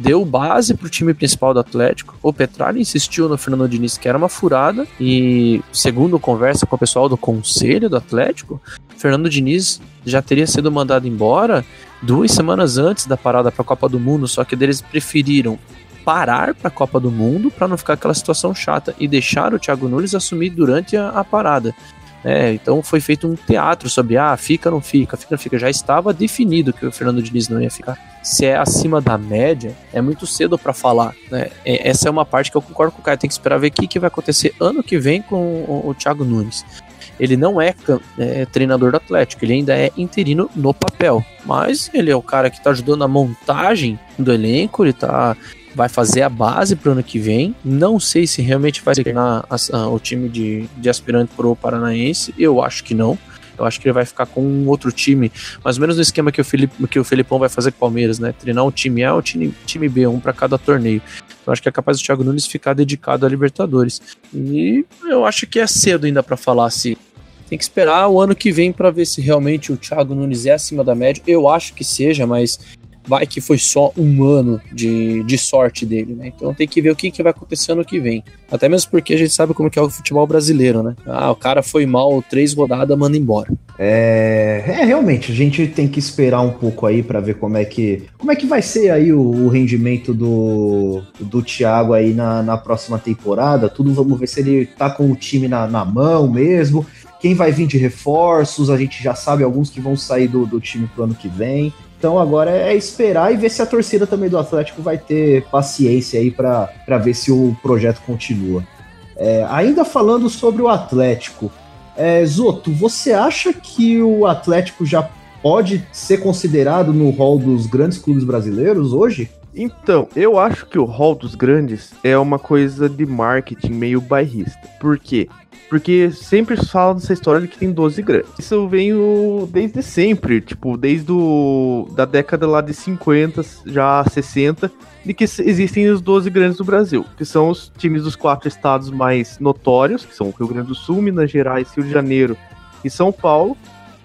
deu base pro time principal do Atlético. O Petralha insistiu no Fernando Diniz que era uma furada e, segundo conversa com o pessoal do conselho do Atlético, Fernando Diniz já teria sido mandado embora duas semanas antes da parada para a Copa do Mundo, só que eles preferiram parar para a Copa do Mundo para não ficar aquela situação chata e deixar o Thiago Nunes assumir durante a, a parada. É, então foi feito um teatro sobre ah, fica não fica, fica não fica. Já estava definido que o Fernando Diniz não ia ficar. Se é acima da média, é muito cedo para falar. Né? É, essa é uma parte que eu concordo com o cara. Tem que esperar ver o que, que vai acontecer ano que vem com o, o Thiago Nunes. Ele não é, é, treinador do Atlético, ele ainda é interino no papel. Mas ele é o cara que está ajudando a montagem do elenco, ele tá vai fazer a base para o ano que vem. Não sei se realmente vai treinar o time de, de aspirante pro Paranaense. Eu acho que não. Eu acho que ele vai ficar com um outro time, mais ou menos no esquema que o, Felipe, que o Felipão vai fazer com o Palmeiras, né? Treinar um time A, um time, time B, um para cada torneio. Eu acho que é capaz do Thiago Nunes ficar dedicado a Libertadores. E eu acho que é cedo ainda para falar se tem que esperar o ano que vem para ver se realmente o Thiago Nunes é acima da média. Eu acho que seja, mas vai que foi só um ano de, de sorte dele, né? Então tem que ver o que, que vai acontecer ano que vem. Até mesmo porque a gente sabe como que é o futebol brasileiro, né? Ah, o cara foi mal três rodadas, manda embora. É, é realmente, a gente tem que esperar um pouco aí para ver como é que como é que vai ser aí o, o rendimento do, do Thiago aí na, na próxima temporada. Tudo vamos ver se ele tá com o time na, na mão mesmo. Quem vai vir de reforços, a gente já sabe alguns que vão sair do, do time pro ano que vem. Então agora é esperar e ver se a torcida também do Atlético vai ter paciência aí para ver se o projeto continua. É, ainda falando sobre o Atlético, é, Zoto, você acha que o Atlético já pode ser considerado no hall dos grandes clubes brasileiros hoje? Então, eu acho que o hall dos grandes é uma coisa de marketing meio bairrista. Por quê? Porque sempre falam dessa história de que tem 12 grandes. Isso vem desde sempre, tipo, desde o, da década lá de 50, já 60, de que existem os 12 grandes do Brasil, que são os times dos quatro estados mais notórios, que são o Rio Grande do Sul, Minas Gerais, Rio de Janeiro e São Paulo,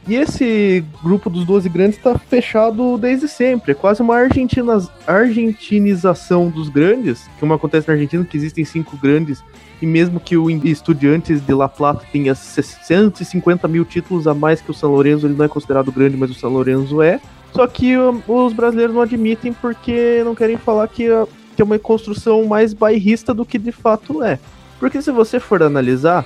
e esse grupo dos 12 grandes está fechado desde sempre. É quase uma argentina, argentinização dos grandes, como acontece na Argentina, que existem cinco grandes, e mesmo que o Estudiantes de La Plata tenha 150 mil títulos a mais que o São Lourenço, ele não é considerado grande, mas o São Lourenço é. Só que um, os brasileiros não admitem porque não querem falar que, uh, que é uma construção mais bairrista do que de fato é. Porque se você for analisar,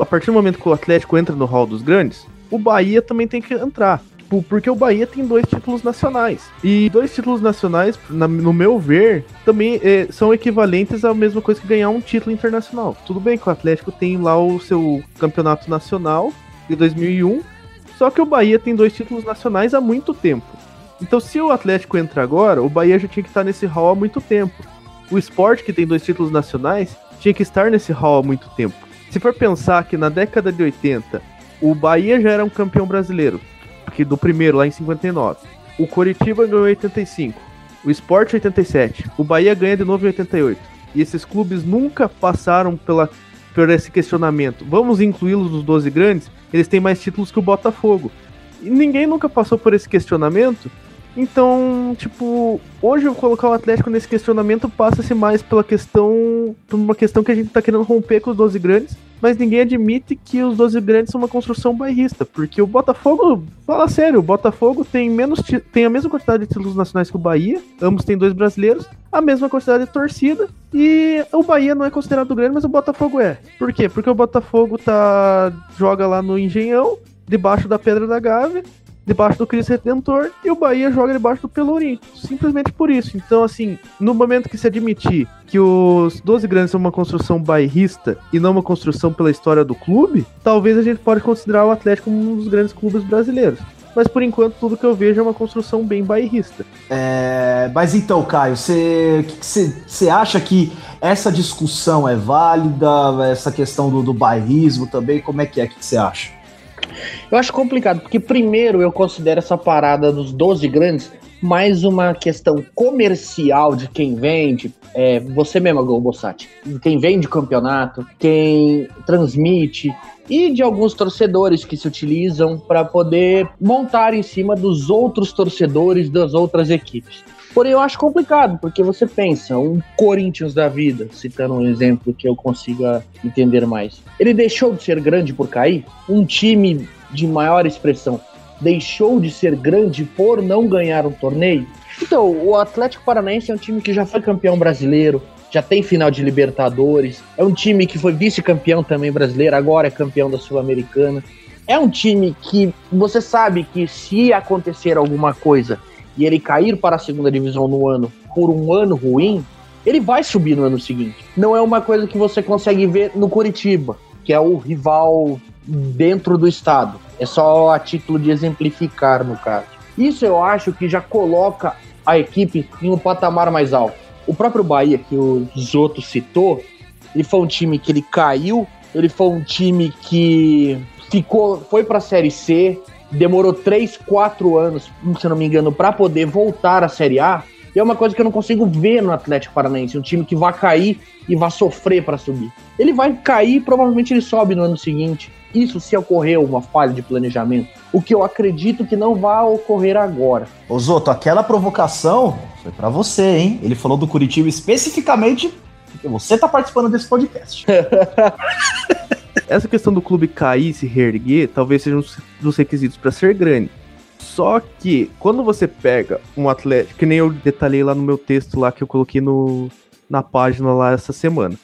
a partir do momento que o Atlético entra no hall dos grandes, o Bahia também tem que entrar. Tipo, porque o Bahia tem dois títulos nacionais. E dois títulos nacionais, na, no meu ver, também é, são equivalentes à mesma coisa que ganhar um título internacional. Tudo bem que o Atlético tem lá o seu campeonato nacional de 2001, só que o Bahia tem dois títulos nacionais há muito tempo. Então, se o Atlético entra agora, o Bahia já tinha que estar nesse hall há muito tempo. O esporte, que tem dois títulos nacionais, tinha que estar nesse hall há muito tempo. Se for pensar que na década de 80 o Bahia já era um campeão brasileiro, porque do primeiro lá em 59. O Coritiba ganhou em 85. O Sport 87. O Bahia ganha de novo em 88. E esses clubes nunca passaram pela por esse questionamento. Vamos incluí-los nos 12 grandes? Eles têm mais títulos que o Botafogo. E ninguém nunca passou por esse questionamento. Então, tipo, hoje eu colocar o Atlético nesse questionamento passa-se mais pela questão. por uma questão que a gente tá querendo romper com os 12 grandes, mas ninguém admite que os 12 grandes são uma construção bairrista, porque o Botafogo, fala sério, o Botafogo tem menos tem a mesma quantidade de títulos nacionais que o Bahia, ambos têm dois brasileiros, a mesma quantidade de torcida, e o Bahia não é considerado grande, mas o Botafogo é. Por quê? Porque o Botafogo tá joga lá no Engenhão, debaixo da Pedra da Gávea, debaixo do Cristo Redentor e o Bahia joga debaixo do Pelourinho. Simplesmente por isso. Então, assim, no momento que se admitir que os 12 grandes são uma construção bairrista e não uma construção pela história do clube, talvez a gente pode considerar o Atlético um dos grandes clubes brasileiros. Mas por enquanto, tudo que eu vejo é uma construção bem bairrista. É, mas então, Caio, você acha que essa discussão é válida? Essa questão do, do bairrismo também? Como é que é que você acha? Eu acho complicado, porque primeiro eu considero essa parada dos 12 grandes mais uma questão comercial de quem vende, é, você mesmo, Golbossati, quem vende campeonato, quem transmite e de alguns torcedores que se utilizam para poder montar em cima dos outros torcedores das outras equipes. Porém, eu acho complicado, porque você pensa, um Corinthians da vida, citando um exemplo que eu consiga entender mais. Ele deixou de ser grande por cair? Um time de maior expressão deixou de ser grande por não ganhar um torneio? Então, o Atlético Paranaense é um time que já foi campeão brasileiro, já tem final de Libertadores, é um time que foi vice-campeão também brasileiro, agora é campeão da Sul-Americana. É um time que você sabe que se acontecer alguma coisa e ele cair para a segunda divisão no ano por um ano ruim, ele vai subir no ano seguinte. Não é uma coisa que você consegue ver no Curitiba, que é o rival dentro do estado. É só a título de exemplificar, no caso. Isso eu acho que já coloca a equipe em um patamar mais alto. O próprio Bahia, que o Zoto citou, ele foi um time que ele caiu, ele foi um time que ficou, foi para a Série C, demorou 3, 4 anos, se não me engano, para poder voltar à Série A. E é uma coisa que eu não consigo ver no Atlético Paranaense, um time que vai cair e vai sofrer para subir. Ele vai cair e provavelmente ele sobe no ano seguinte. Isso se ocorreu uma falha de planejamento, o que eu acredito que não vai ocorrer agora. Ô Zoto, aquela provocação foi para você, hein? Ele falou do Curitiba especificamente porque você tá participando desse podcast. Essa questão do clube cair e se reerguer talvez seja um dos requisitos para ser grande. Só que quando você pega um atleta, que nem eu detalhei lá no meu texto lá que eu coloquei no, na página lá essa semana.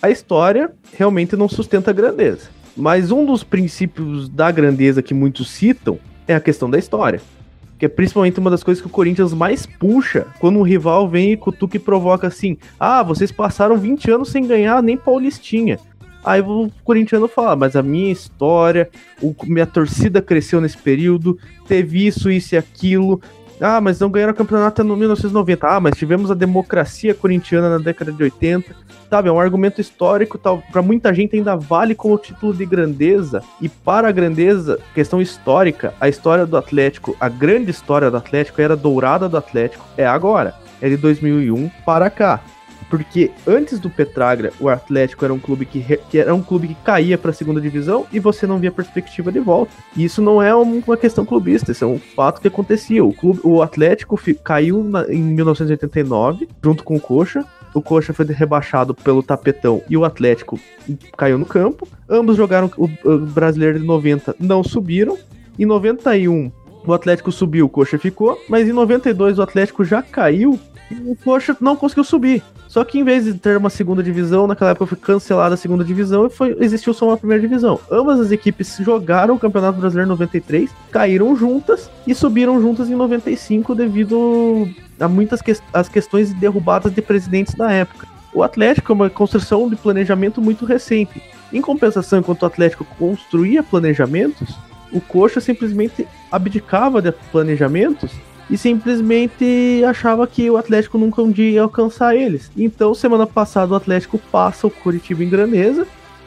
A história realmente não sustenta a grandeza. Mas um dos princípios da grandeza que muitos citam é a questão da história. Que é principalmente uma das coisas que o Corinthians mais puxa quando um rival vem e cutuca e provoca assim: ah, vocês passaram 20 anos sem ganhar nem Paulistinha. Aí o corintiano fala, mas a minha história, o, minha torcida cresceu nesse período, teve isso, isso e aquilo. Ah, mas não ganharam o campeonato no 1990. Ah, mas tivemos a democracia corintiana na década de 80. Sabe, é um argumento histórico, tal, para muita gente ainda vale como título de grandeza. E para a grandeza, questão histórica, a história do Atlético, a grande história do Atlético, era dourada do Atlético, é agora. É de 2001 para cá. Porque antes do Petragra, o Atlético era um clube que, que era um clube que caía para a segunda divisão e você não via perspectiva de volta. E isso não é uma questão clubista, isso é um fato que acontecia. O clube, o Atlético caiu na, em 1989 junto com o Coxa. O Coxa foi rebaixado pelo Tapetão e o Atlético caiu no campo. Ambos jogaram o, o Brasileiro de 90, não subiram. Em 91, o Atlético subiu, o Coxa ficou, mas em 92 o Atlético já caiu e o Coxa não conseguiu subir. Só que em vez de ter uma segunda divisão, naquela época foi cancelada a segunda divisão e foi, existiu só uma primeira divisão. Ambas as equipes jogaram o Campeonato Brasileiro 93, caíram juntas e subiram juntas em 95 devido a muitas que, as questões derrubadas de presidentes da época. O Atlético é uma construção de planejamento muito recente. Em compensação, enquanto o Atlético construía planejamentos, o Coxa simplesmente abdicava de planejamentos e simplesmente achava que o Atlético nunca um dia ia alcançar eles. Então, semana passada, o Atlético passa o Curitiba em Graneza.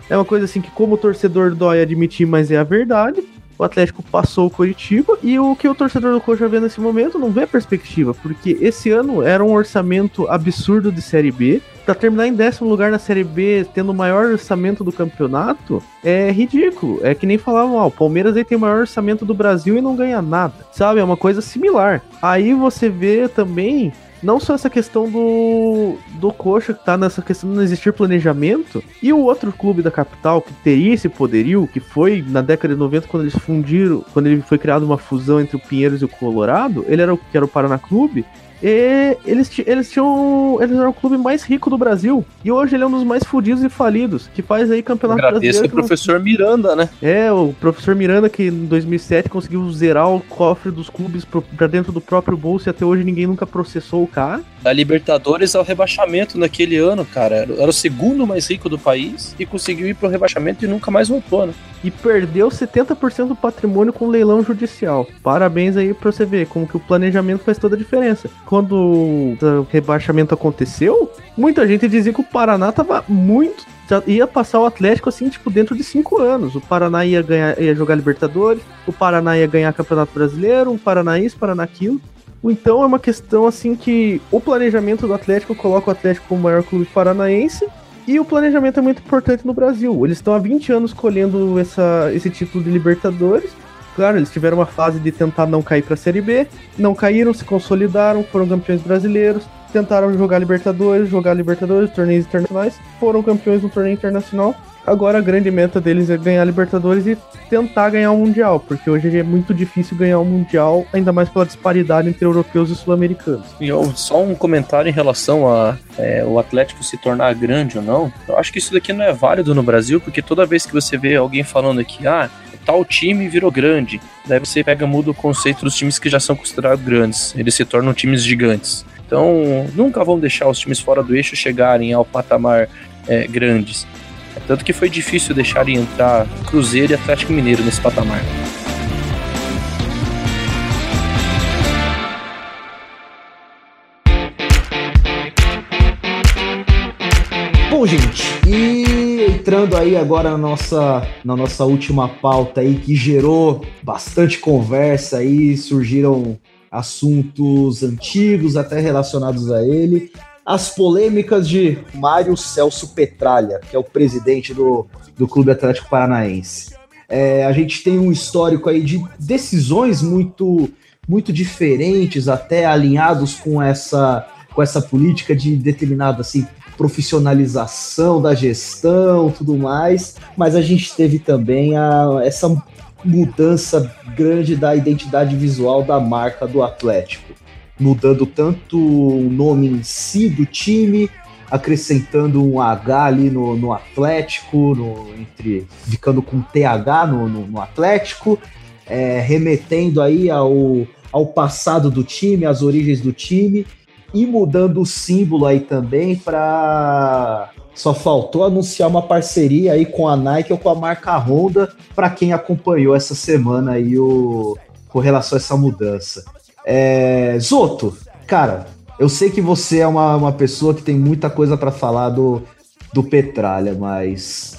É uma coisa assim que, como torcedor, dói admitir, mas é a verdade. O Atlético passou o Curitiba e o que o torcedor do Coxa vê nesse momento não vê perspectiva, porque esse ano era um orçamento absurdo de Série B. Pra terminar em décimo lugar na Série B, tendo o maior orçamento do campeonato, é ridículo. É que nem falavam, ó, o Palmeiras aí tem o maior orçamento do Brasil e não ganha nada. Sabe? É uma coisa similar. Aí você vê também não só essa questão do, do coxa que tá nessa questão de não existir planejamento, e o outro clube da capital que teria esse poderio, que foi na década de 90, quando eles fundiram, quando ele foi criado uma fusão entre o Pinheiros e o Colorado, ele era o que era o Paraná Clube, e eles, eles tinham. Eles eram o clube mais rico do Brasil. E hoje ele é um dos mais fodidos e falidos. Que faz aí campeonato Agradeço brasileiro. ao professor Miranda, né? É, o professor Miranda que em 2007 conseguiu zerar o cofre dos clubes pra dentro do próprio bolso e até hoje ninguém nunca processou o cara. Da Libertadores ao rebaixamento naquele ano, cara. Era era o segundo mais rico do país e conseguiu ir pro rebaixamento e nunca mais voltou, né? E perdeu 70% do patrimônio com leilão judicial. Parabéns aí pra você ver como que o planejamento faz toda a diferença. Quando o rebaixamento aconteceu, muita gente dizia que o Paraná tava muito ia passar o Atlético assim, tipo, dentro de cinco anos. O Paraná ia ganhar, ia jogar Libertadores, o Paraná ia ganhar Campeonato Brasileiro, um Paraná isso, Paraná aquilo. Então é uma questão assim que o planejamento do Atlético coloca o Atlético como o maior clube paranaense. E o planejamento é muito importante no Brasil. Eles estão há 20 anos colhendo essa, esse título de Libertadores. Claro, eles tiveram uma fase de tentar não cair para a Série B, não caíram, se consolidaram, foram campeões brasileiros, tentaram jogar Libertadores, jogar Libertadores, torneios internacionais, foram campeões no torneio internacional. Agora a grande meta deles é ganhar Libertadores e tentar ganhar o Mundial, porque hoje é muito difícil ganhar o Mundial, ainda mais pela disparidade entre europeus e sul-americanos. E eu- só um comentário em relação a é, o Atlético se tornar grande ou não. Eu acho que isso daqui não é válido no Brasil, porque toda vez que você vê alguém falando aqui, ah, tal time virou grande, daí você pega muda o conceito dos times que já são considerados grandes. Eles se tornam times gigantes. Então, nunca vão deixar os times fora do eixo chegarem ao patamar é, grandes. Tanto que foi difícil deixarem entrar Cruzeiro e Atlético Mineiro nesse patamar. Bom, gente, e entrando aí agora na nossa, na nossa última pauta aí, que gerou bastante conversa aí, surgiram assuntos antigos até relacionados a ele. As polêmicas de Mário Celso Petralha, que é o presidente do, do Clube Atlético Paranaense. É, a gente tem um histórico aí de decisões muito, muito diferentes, até alinhados com essa, com essa política de determinada assim, profissionalização da gestão, tudo mais, mas a gente teve também a, essa mudança grande da identidade visual da marca do Atlético, mudando tanto o nome em si do time, acrescentando um H ali no, no Atlético, no, entre ficando com TH no, no, no Atlético, é, remetendo aí ao, ao passado do time, às origens do time, e mudando o símbolo aí também para só faltou anunciar uma parceria aí com a Nike ou com a marca Honda para quem acompanhou essa semana aí o com relação a essa mudança. É, Zoto, cara, eu sei que você é uma, uma pessoa que tem muita coisa para falar do, do Petralha, mas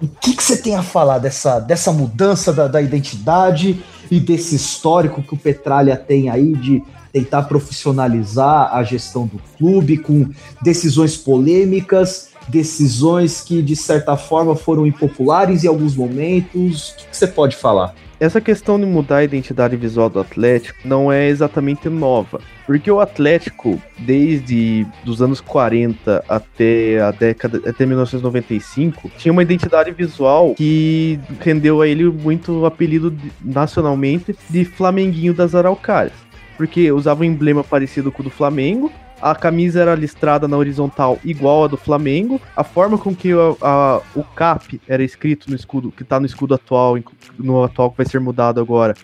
o que, que você tem a falar dessa, dessa mudança da, da identidade e desse histórico que o Petralha tem aí de tentar profissionalizar a gestão do clube com decisões polêmicas, decisões que de certa forma foram impopulares em alguns momentos. O que, você pode falar? Essa questão de mudar a identidade visual do Atlético não é exatamente nova, porque o Atlético, desde os anos 40 até a década até 1995, tinha uma identidade visual que rendeu a ele muito o apelido nacionalmente de Flamenguinho das Araucárias, porque usava um emblema parecido com o do Flamengo, a camisa era listrada na horizontal igual a do Flamengo. A forma com que o- a- o cap era escrito no escudo, que tá no escudo atual, no atual que vai ser mudado agora,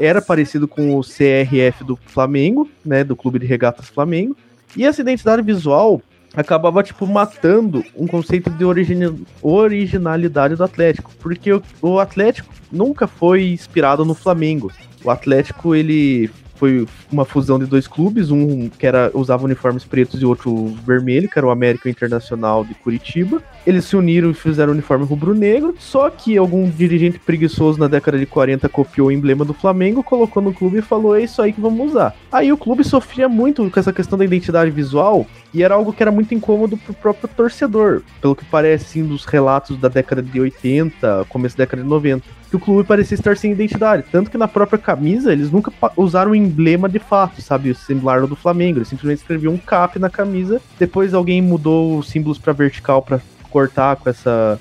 era parecido com o CRF do Flamengo, né, do Clube de Regatas Flamengo. E essa identidade visual acabava, tipo, matando um conceito de origini- originalidade do Atlético, porque o, o Atlético nunca foi inspirado no Flamengo. O Atlético, ele foi uma fusão de dois clubes, um que era usava uniformes pretos e outro vermelho, que era o América Internacional de Curitiba. Eles se uniram e fizeram o uniforme rubro-negro, só que algum dirigente preguiçoso na década de 40 copiou o emblema do Flamengo, colocou no clube e falou: é isso aí que vamos usar. Aí o clube sofria muito com essa questão da identidade visual e era algo que era muito incômodo pro próprio torcedor, pelo que parece assim, dos relatos da década de 80, começo da década de 90 que o clube parecia estar sem identidade. Tanto que na própria camisa eles nunca usaram o emblema de fato, sabe? O similar do Flamengo. Eles simplesmente escreviam um cap na camisa. Depois alguém mudou os símbolos para vertical para cortar com essa,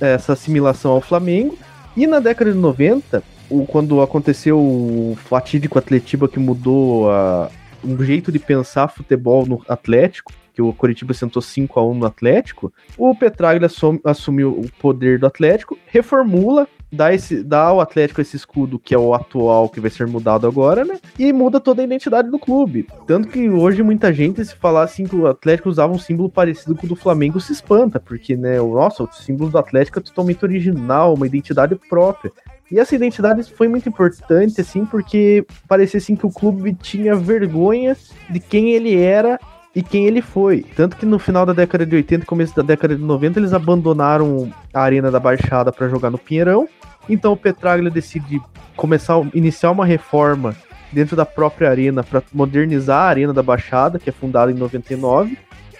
essa assimilação ao Flamengo. E na década de 90, o, quando aconteceu o fatídico Atletiba que mudou a, um jeito de pensar futebol no Atlético, que o Coritiba sentou 5 a 1 no Atlético, o Petraglia assumiu o poder do Atlético, reformula dá, esse, dá ao Atlético esse escudo que é o atual, que vai ser mudado agora, né? E muda toda a identidade do clube. Tanto que hoje muita gente, se falar assim que o Atlético usava um símbolo parecido com o do Flamengo, se espanta, porque, né, o, nossa, o símbolo do Atlético é totalmente original, uma identidade própria. E essa identidade foi muito importante, assim, porque parecia assim que o clube tinha vergonha de quem ele era e quem ele foi. Tanto que no final da década de 80 e começo da década de 90 eles abandonaram a Arena da Baixada para jogar no Pinheirão então o Petraglia decide começar, iniciar uma reforma dentro da própria arena para modernizar a Arena da Baixada, que é fundada em 99,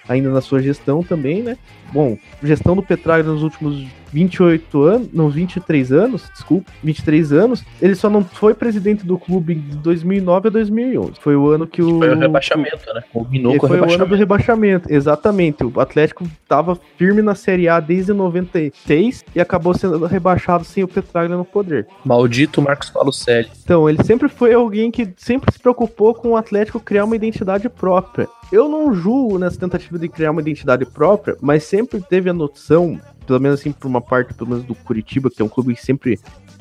ainda na sua gestão também, né? Bom, gestão do Petraglia nos últimos 28 anos, não, 23 anos, desculpa, 23 anos, ele só não foi presidente do clube de 2009 a 2011. Foi o ano que o... Foi o rebaixamento, né? Combinou com o Foi o ano do rebaixamento, exatamente. O Atlético estava firme na Série A desde 96 e acabou sendo rebaixado sem o Petraglia no poder. Maldito Marcos Palucelli. Então, ele sempre foi alguém que sempre se preocupou com o Atlético criar uma identidade própria. Eu não julgo nessa tentativa de criar uma identidade própria, mas sempre teve a noção pelo menos assim, por uma parte, pelo menos do Curitiba, que é um clube que sempre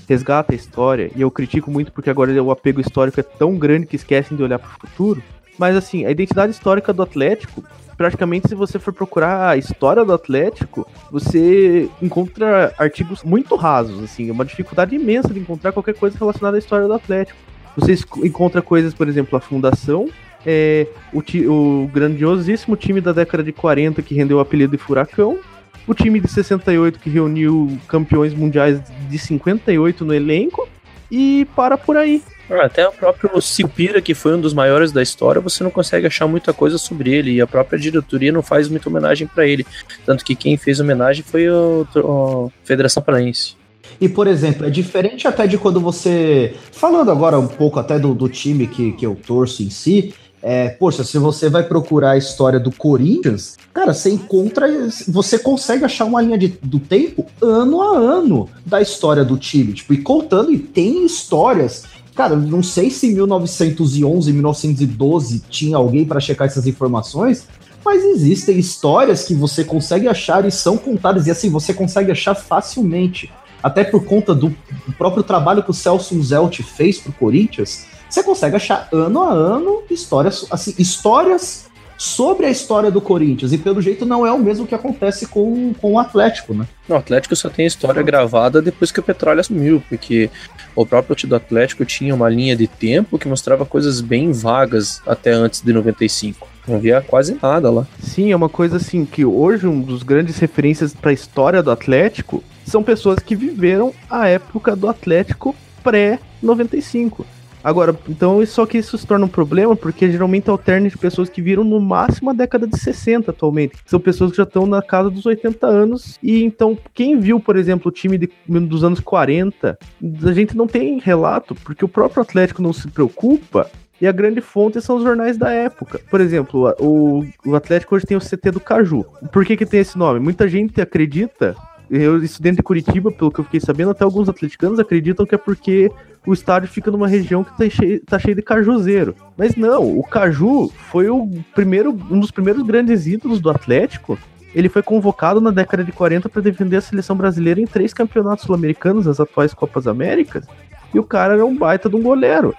resgata a história, e eu critico muito porque agora o apego histórico é tão grande que esquecem de olhar para o futuro. Mas assim, a identidade histórica do Atlético, praticamente se você for procurar a história do Atlético, você encontra artigos muito rasos, assim, é uma dificuldade imensa de encontrar qualquer coisa relacionada à história do Atlético. Você encontra coisas, por exemplo, a fundação, é, o, o grandiosíssimo time da década de 40 que rendeu o apelido de Furacão, o time de 68 que reuniu campeões mundiais de 58 no elenco e para por aí. Ah, até o próprio Silpira, que foi um dos maiores da história, você não consegue achar muita coisa sobre ele e a própria diretoria não faz muita homenagem para ele. Tanto que quem fez homenagem foi a Federação Paraense. E, por exemplo, é diferente até de quando você. Falando agora um pouco até do, do time que, que eu torço em si, é, poxa, se você vai procurar a história do Corinthians, cara, você encontra, você consegue achar uma linha de, do tempo ano a ano da história do time, tipo, e contando, e tem histórias. Cara, não sei se em 1911, 1912 tinha alguém para checar essas informações, mas existem histórias que você consegue achar e são contadas, e assim, você consegue achar facilmente. Até por conta do, do próprio trabalho que o Celso Zelt fez pro Corinthians, você consegue achar ano a ano histórias, assim, histórias sobre a história do Corinthians. E pelo jeito não é o mesmo que acontece com, com o Atlético, né? O Atlético só tem história gravada depois que o petróleo assumiu, porque o próprio time do Atlético tinha uma linha de tempo que mostrava coisas bem vagas até antes de 95. Não havia quase nada lá. Sim, é uma coisa assim que hoje um dos grandes referências para a história do Atlético são pessoas que viveram a época do Atlético pré 95. Agora, então, só que isso se torna um problema porque geralmente alterna de pessoas que viram no máximo a década de 60 atualmente. São pessoas que já estão na casa dos 80 anos. E então, quem viu, por exemplo, o time de, dos anos 40, a gente não tem relato, porque o próprio Atlético não se preocupa e a grande fonte são os jornais da época. Por exemplo, o, o Atlético hoje tem o CT do Caju. Por que, que tem esse nome? Muita gente acredita, eu estudante de Curitiba, pelo que eu fiquei sabendo, até alguns atleticanos acreditam que é porque o estádio fica numa região que tá cheio, tá cheio de cajuzeiro. Mas não, o Caju foi o primeiro, um dos primeiros grandes ídolos do Atlético. Ele foi convocado na década de 40 para defender a seleção brasileira em três campeonatos sul-americanos, as atuais Copas Américas. E o cara era um baita de um goleiro.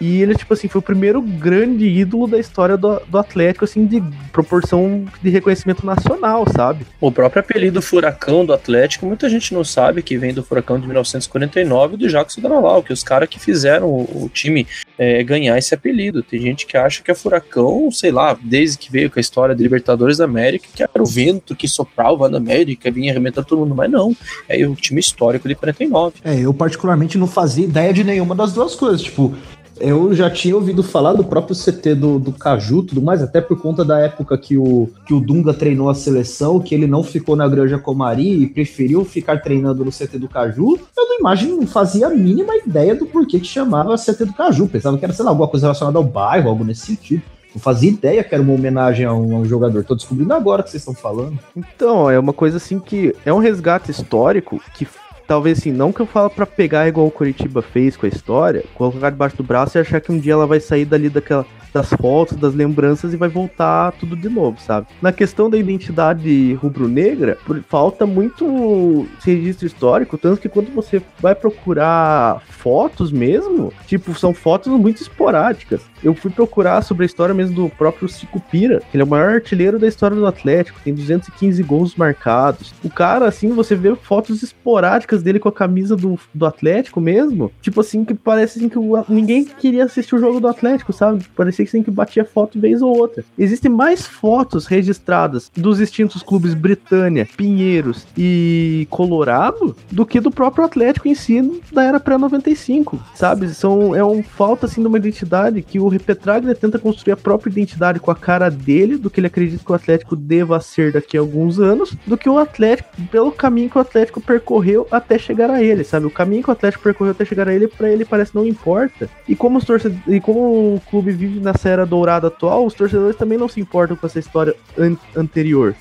E ele, tipo assim, foi o primeiro grande ídolo da história do, do Atlético, assim, de proporção de reconhecimento nacional, sabe? O próprio apelido Furacão do Atlético, muita gente não sabe que vem do Furacão de 1949 do Jacques Danalau, que os caras que fizeram o, o time é, ganhar esse apelido. Tem gente que acha que é Furacão, sei lá, desde que veio com a história de Libertadores da América, que era o vento que soprava na América, vinha arrebentando todo mundo, mas não. É o time histórico de 49. É, eu particularmente não fazia ideia de nenhuma das duas coisas. Tipo, eu já tinha ouvido falar do próprio CT do, do Caju tudo mais, até por conta da época que o, que o Dunga treinou a seleção, que ele não ficou na Granja Comari e preferiu ficar treinando no CT do Caju. Eu não imagino, não fazia a mínima ideia do porquê que chamava CT do Caju. Pensava que era, sei lá, alguma coisa relacionada ao bairro, algo nesse sentido. Não fazia ideia que era uma homenagem a um, a um, jogador. Tô descobrindo agora que vocês estão falando. Então, é uma coisa assim que é um resgate histórico que talvez assim, não que eu falo para pegar igual o Curitiba fez com a história, colocar debaixo do braço e achar que um dia ela vai sair dali daquela das fotos, das lembranças e vai voltar tudo de novo, sabe? Na questão da identidade rubro-negra, falta muito registro histórico, tanto que quando você vai procurar fotos mesmo, tipo, são fotos muito esporádicas. Eu fui procurar sobre a história mesmo do próprio Cicupira, que ele é o maior artilheiro da história do Atlético, tem 215 gols marcados. O cara, assim, você vê fotos esporádicas dele com a camisa do, do Atlético mesmo, tipo assim, que parece assim que o, ninguém queria assistir o jogo do Atlético, sabe? Parecia que sempre batia foto vez ou outra. Existem mais fotos registradas dos extintos clubes Britânia, Pinheiros e Colorado do que do próprio Atlético em si da era pré-95, sabe? São, é um falta assim de uma identidade que o Petraglia tenta construir a própria identidade com a cara dele, do que ele acredita que o Atlético deva ser daqui a alguns anos, do que o Atlético, pelo caminho que o Atlético percorreu até chegar a ele, sabe? O caminho que o Atlético percorreu até chegar a ele, para ele parece não importa. E como os torcedores, e como o clube vive na nessa era dourada atual, os torcedores também não se importam com essa história an anterior.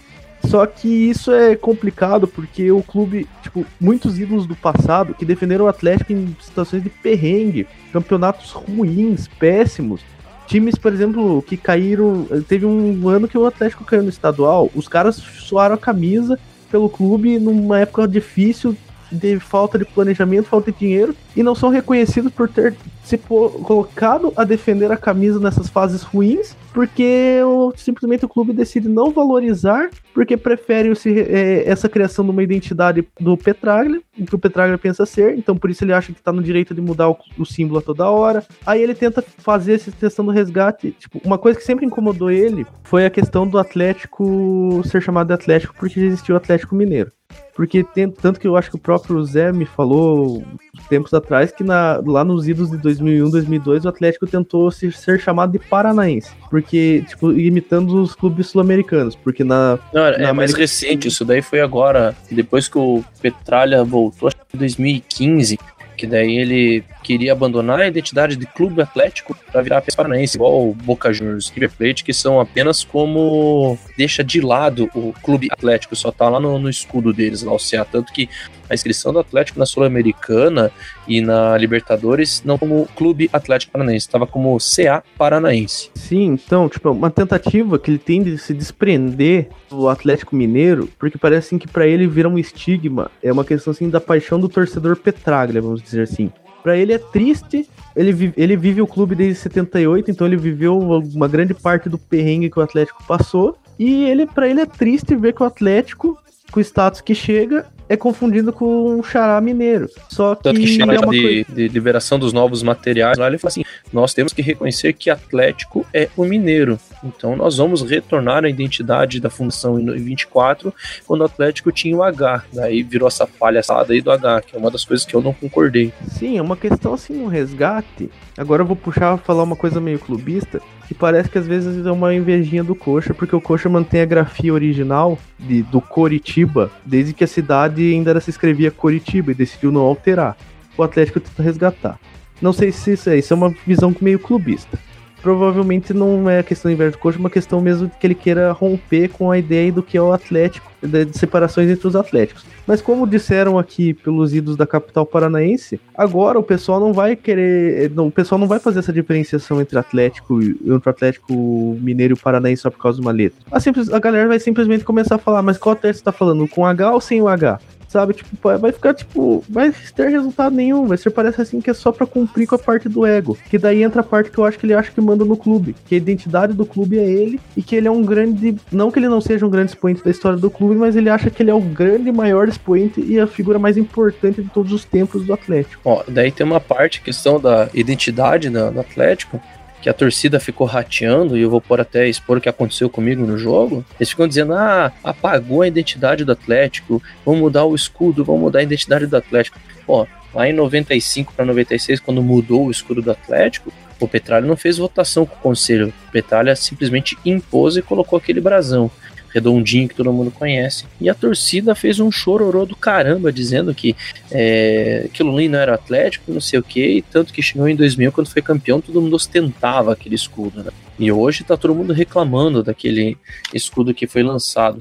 Só que isso é complicado porque o clube, tipo, muitos ídolos do passado que defenderam o Atlético em situações de perrengue, campeonatos ruins, péssimos. Times, por exemplo, que caíram. Teve um ano que o Atlético caiu no estadual, os caras suaram a camisa pelo clube numa época difícil, de falta de planejamento, falta de dinheiro, e não são reconhecidos por ter se colocado a defender a camisa nessas fases ruins, porque o, simplesmente o clube decide não valorizar, porque prefere é, essa criação de uma identidade do Petraglia, que o Petraglia pensa ser, então por isso ele acha que está no direito de mudar o, o, símbolo a toda hora. Aí ele tenta fazer essa questão do resgate. Tipo, uma coisa que sempre incomodou ele foi a questão do Atlético ser chamado de Atlético porque já existiu o Atlético Mineiro. Porque tem, tanto que eu acho que o próprio Zé me falou tempos atrás que na, lá nos idos de 2001, 2002 o Atlético tentou se, ser chamado de Paranaense, porque tipo imitando os clubes sul-americanos, porque na Não, na é América... mais recente, isso daí foi agora, depois que o Petralha voltou, acho que em 2015, que daí ele queria abandonar a identidade de clube atlético para virar paranaense, igual o Boca Juniors, River Plate, que são apenas como deixa de lado o clube atlético, só tá lá no, no escudo deles, lá o CA, tanto que a inscrição do Atlético na Sul-Americana e na Libertadores não como Clube Atlético Paranaense, estava como CA Paranaense. Sim, então, tipo, uma tentativa que ele tem de se desprender do Atlético Mineiro, porque parece assim, que para ele vira um estigma, é uma questão assim da paixão do torcedor Petraglia, vamos dizer assim. Para ele é triste. Ele vive, ele vive o clube desde 78, então ele viveu uma grande parte do perrengue que o Atlético passou. E ele, para ele é triste ver que o Atlético, com o status que chega, é confundido com um xará mineiro. Só que. Tanto que chama é de, coisa... de, liberação dos novos materiais lá, ele fala assim: nós temos que reconhecer que Atlético é o mineiro. Então nós vamos retornar à identidade da função em 24, quando o Atlético tinha o H. Daí virou essa palhaçada aí do H, que é uma das coisas que eu não concordei. Sim, é uma questão assim, um resgate. Agora eu vou puxar falar uma coisa meio clubista, que parece que às vezes é uma invejinha do Coxa, porque o Coxa mantém a grafia original de, do Coritiba, desde que a cidade ainda se escrevia Coritiba e decidiu não alterar. O Atlético tenta resgatar. Não sei se isso é, isso é uma visão meio clubista provavelmente não é questão de inveja do coach, é uma questão mesmo de que ele queira romper com a ideia do que é o Atlético, de separações entre os Atléticos. Mas como disseram aqui pelos idos da capital paranaense, agora o pessoal não vai querer, não, o pessoal não vai fazer essa diferenciação entre Atlético e entre Atlético Mineiro e Paranaense só por causa de uma letra. A, simples, a galera vai simplesmente começar a falar, mas qual Atlético você tá falando, com H ou sem o H? Sabe? Tipo, vai ficar, tipo, vai ter resultado nenhum. Vai ser, parece assim, que é só pra cumprir com a parte do ego. Que daí entra a parte que eu acho que ele acha que manda no clube. Que a identidade do clube é ele e que ele é um grande. Não que ele não seja um grande expoente da história do clube, mas ele acha que ele é o grande maior expoente e a figura mais importante de todos os tempos do Atlético. Ó, daí tem uma parte, questão da identidade do Atlético, que a torcida ficou rateando, e eu vou por até expor o que aconteceu comigo no jogo, eles ficam dizendo: ah, apagou a identidade do Atlético, vamos mudar o escudo, vamos mudar a identidade do Atlético. Pô, lá em 95 para 96, quando mudou o escudo do Atlético, o Petralha não fez votação com o conselho. O Petralha simplesmente impôs e colocou aquele brasão redondinho que todo mundo conhece. E a torcida fez um chororô do caramba, dizendo que é, aquilo ali não era Atlético, não sei o que, e tanto que chegou em 2000, quando foi campeão, todo mundo ostentava aquele escudo, né? E hoje tá todo mundo reclamando daquele escudo que foi lançado,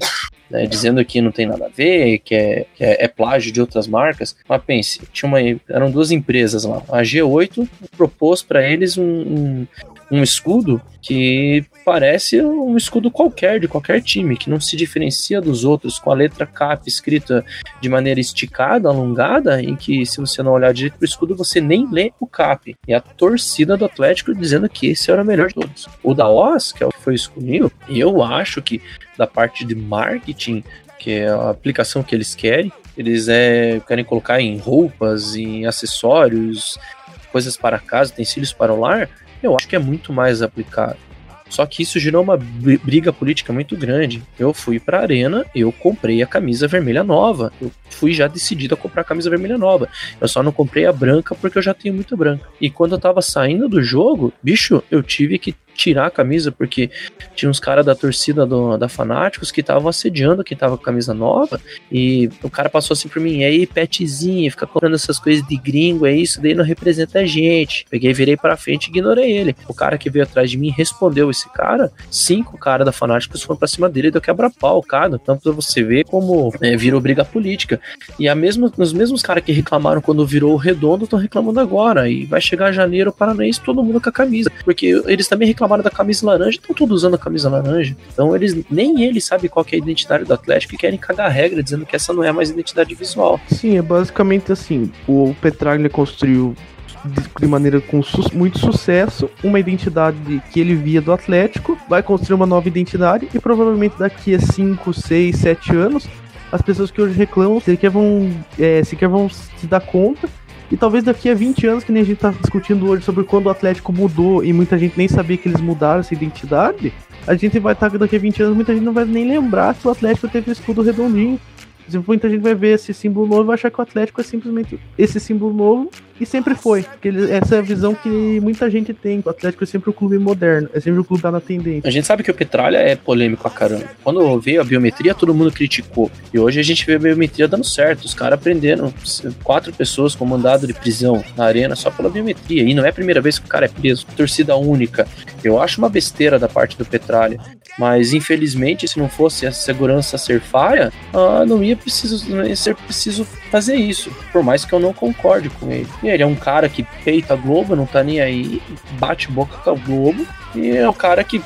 né, dizendo que não tem nada a ver, que é, que é, é plágio de outras marcas. Mas pense, tinha uma, eram duas empresas lá. A G8 propôs para eles um, um, um escudo que parece um escudo qualquer de qualquer time, que não se diferencia dos outros, com a letra CAP escrita de maneira esticada, alongada, em que se você não olhar direito pro escudo, você nem lê o CAP. E a torcida do Atlético dizendo que esse era o melhor de todos. O da OS, que é o que foi escolhido, eu acho que da parte de marketing, que é a aplicação que eles querem, eles é, querem colocar em roupas, em acessórios, coisas para casa, utensílios para o lar, eu acho que é muito mais aplicado. Só que isso gerou uma briga política muito grande. Eu fui pra arena, eu comprei a camisa vermelha nova. Eu fui já decidido a comprar a camisa vermelha nova. Eu só não comprei a branca porque eu já tenho muito branca. E quando eu tava saindo do jogo, bicho, eu tive que tirar a camisa, porque tinha uns caras da torcida do, da Fanáticos que estavam assediando quem tava com a camisa nova, e o cara passou assim por mim, e aí, petzinho, fica comprando essas coisas de gringo, é isso, daí não representa a gente. Peguei, virei pra frente e ignorei ele. O cara que veio atrás de mim respondeu esse cara, cinco caras da Fanáticos foram pra cima dele e deu quebra-pau, cara. Então pra você ver como é, virou briga política. E a mesma, os mesmos caras que reclamaram quando virou o redondo estão reclamando agora, e vai chegar janeiro, o Paranaense, todo mundo com a camisa, porque eles também reclamaram reclamaram da camisa laranja, estão todos usando a camisa laranja. Então eles nem eles sabem qual é a identidade do Atlético e querem cagar a regra, dizendo que essa não é mais identidade visual. Sim, é basicamente assim. O Petraglia construiu de maneira com su muito sucesso uma identidade que ele via do Atlético, vai construir uma nova identidade e provavelmente daqui a 5, 6, 7 anos as pessoas que hoje reclamam sequer vão, é, sequer vão se dar conta e talvez daqui a 20 anos, que nem a gente tá discutindo hoje sobre quando o Atlético mudou e muita gente nem sabia que eles mudaram essa identidade, a gente vai estar tá, daqui a 20 anos, muita gente não vai nem lembrar que o Atlético teve o escudo redondinho. Muita gente vai ver esse símbolo novo e vai achar que o Atlético é simplesmente esse símbolo novo e sempre foi. Porque ele, essa é a visão que muita gente tem. O Atlético é sempre o clube moderno, é sempre o clube tá na tendência. A gente sabe que o Petralha é polêmico a caramba. Quando veio a biometria, todo mundo criticou. E hoje a gente vê a biometria dando certo. Os caras prenderam quatro pessoas com mandado de prisão na arena só pela biometria. E não é a primeira vez que o cara é preso. Torcida única. Eu acho uma besteira da parte do Petralha. Mas infelizmente, se não fosse a segurança ser falha, ah, não ia preciso, não ia ser preciso fazer isso. Por mais que eu não concorde com ele. E ele é um cara que peita a Globo, não tá nem aí, bate boca com a Globo, e é o cara que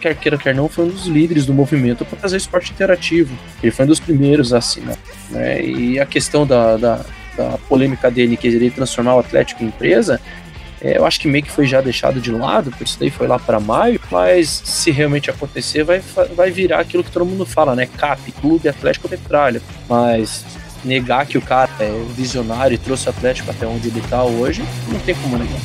quer queira, quer não, foi um dos líderes do movimento para fazer esporte interativo. Ele foi um dos primeiros a assinar. Né? E a questão da, da, da polêmica dele, que ele transformar o Atlético em empresa, é, eu acho que meio que foi já deixado de lado, porque isso daí foi lá para maio, mas se realmente acontecer, vai, vai virar aquilo que todo mundo fala, né? CAP, Clube Atlético Petralha. Mas negar que o cara é visionário e trouxe o Atlético até onde ele tá hoje, não tem como negar.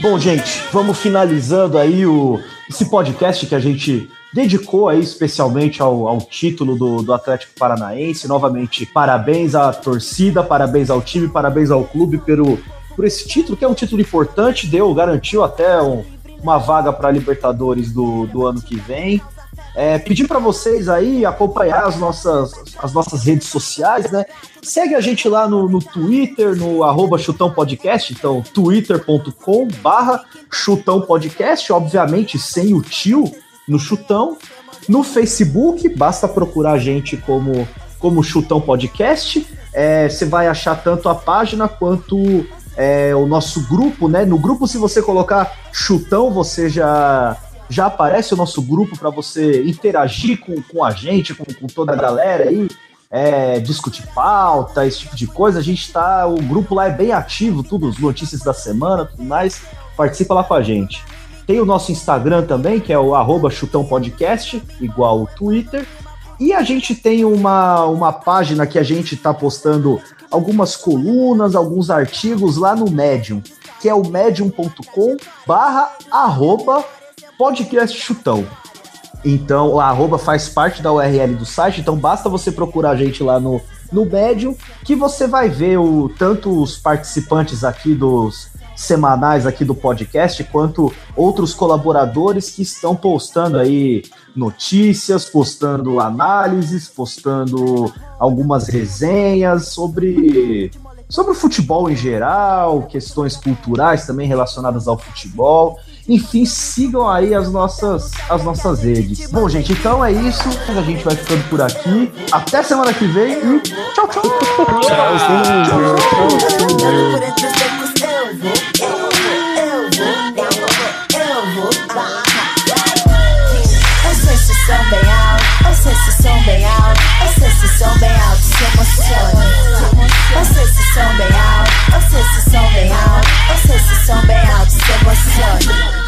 Bom, gente, vamos finalizando aí o, esse podcast que a gente dedicou aí especialmente ao, ao título do, do, Atlético Paranaense. Novamente, parabéns à torcida, parabéns ao time, parabéns ao clube pelo, por esse título, que é um título importante, deu, garantiu até um, uma vaga para Libertadores do, do ano que vem. É, pedir para vocês aí acompanhar as nossas, as nossas redes sociais, né? Segue a gente lá no, no Twitter, no arroba Chutão Podcast, então twitter.com barra Chutão Podcast, obviamente sem o tio no Chutão. No Facebook, basta procurar a gente como, como Chutão Podcast. É, você vai achar tanto a página quanto é, o nosso grupo, né? No grupo, se você colocar chutão, você já já aparece o nosso grupo para você interagir com, com a gente, com, com toda a galera aí, é, discutir pauta, esse tipo de coisa. A gente tá. O grupo lá é bem ativo, tudo, as notícias da semana, tudo mais. Participa lá com a gente. Tem o nosso Instagram também, que é o arroba chutão podcast, igual o Twitter. E a gente tem uma, uma página que a gente está postando algumas colunas, alguns artigos lá no Medium, que é o medium.com barra arroba podcast chutão. Então, a arroba faz parte da URL do site, então basta você procurar a gente lá no, no Medium, que você vai ver o, tanto os participantes aqui dos semanais aqui do podcast, quanto outros colaboradores que estão postando aí notícias, postando análises, postando algumas resenhas sobre sobre o futebol em geral, questões culturais também relacionadas ao futebol. Enfim, sigam aí as nossas, as nossas redes. Bom, gente, então é isso. A gente vai ficando por aqui. Até semana que vem e tchau, tchau. Vocês são bem alto, vocês são bem alto, vocês são bem alto, se emociona. Vocês são bem alto, vocês são bem alto, vocês são bem alto, se emociona.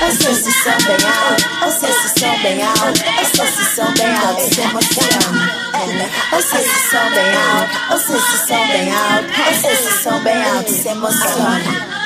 Vocês são bem alto, vocês são bem alto, vocês são bem alto, se emociona. Vocês são bem alto, vocês são bem alto, vocês são bem alto, se emociona.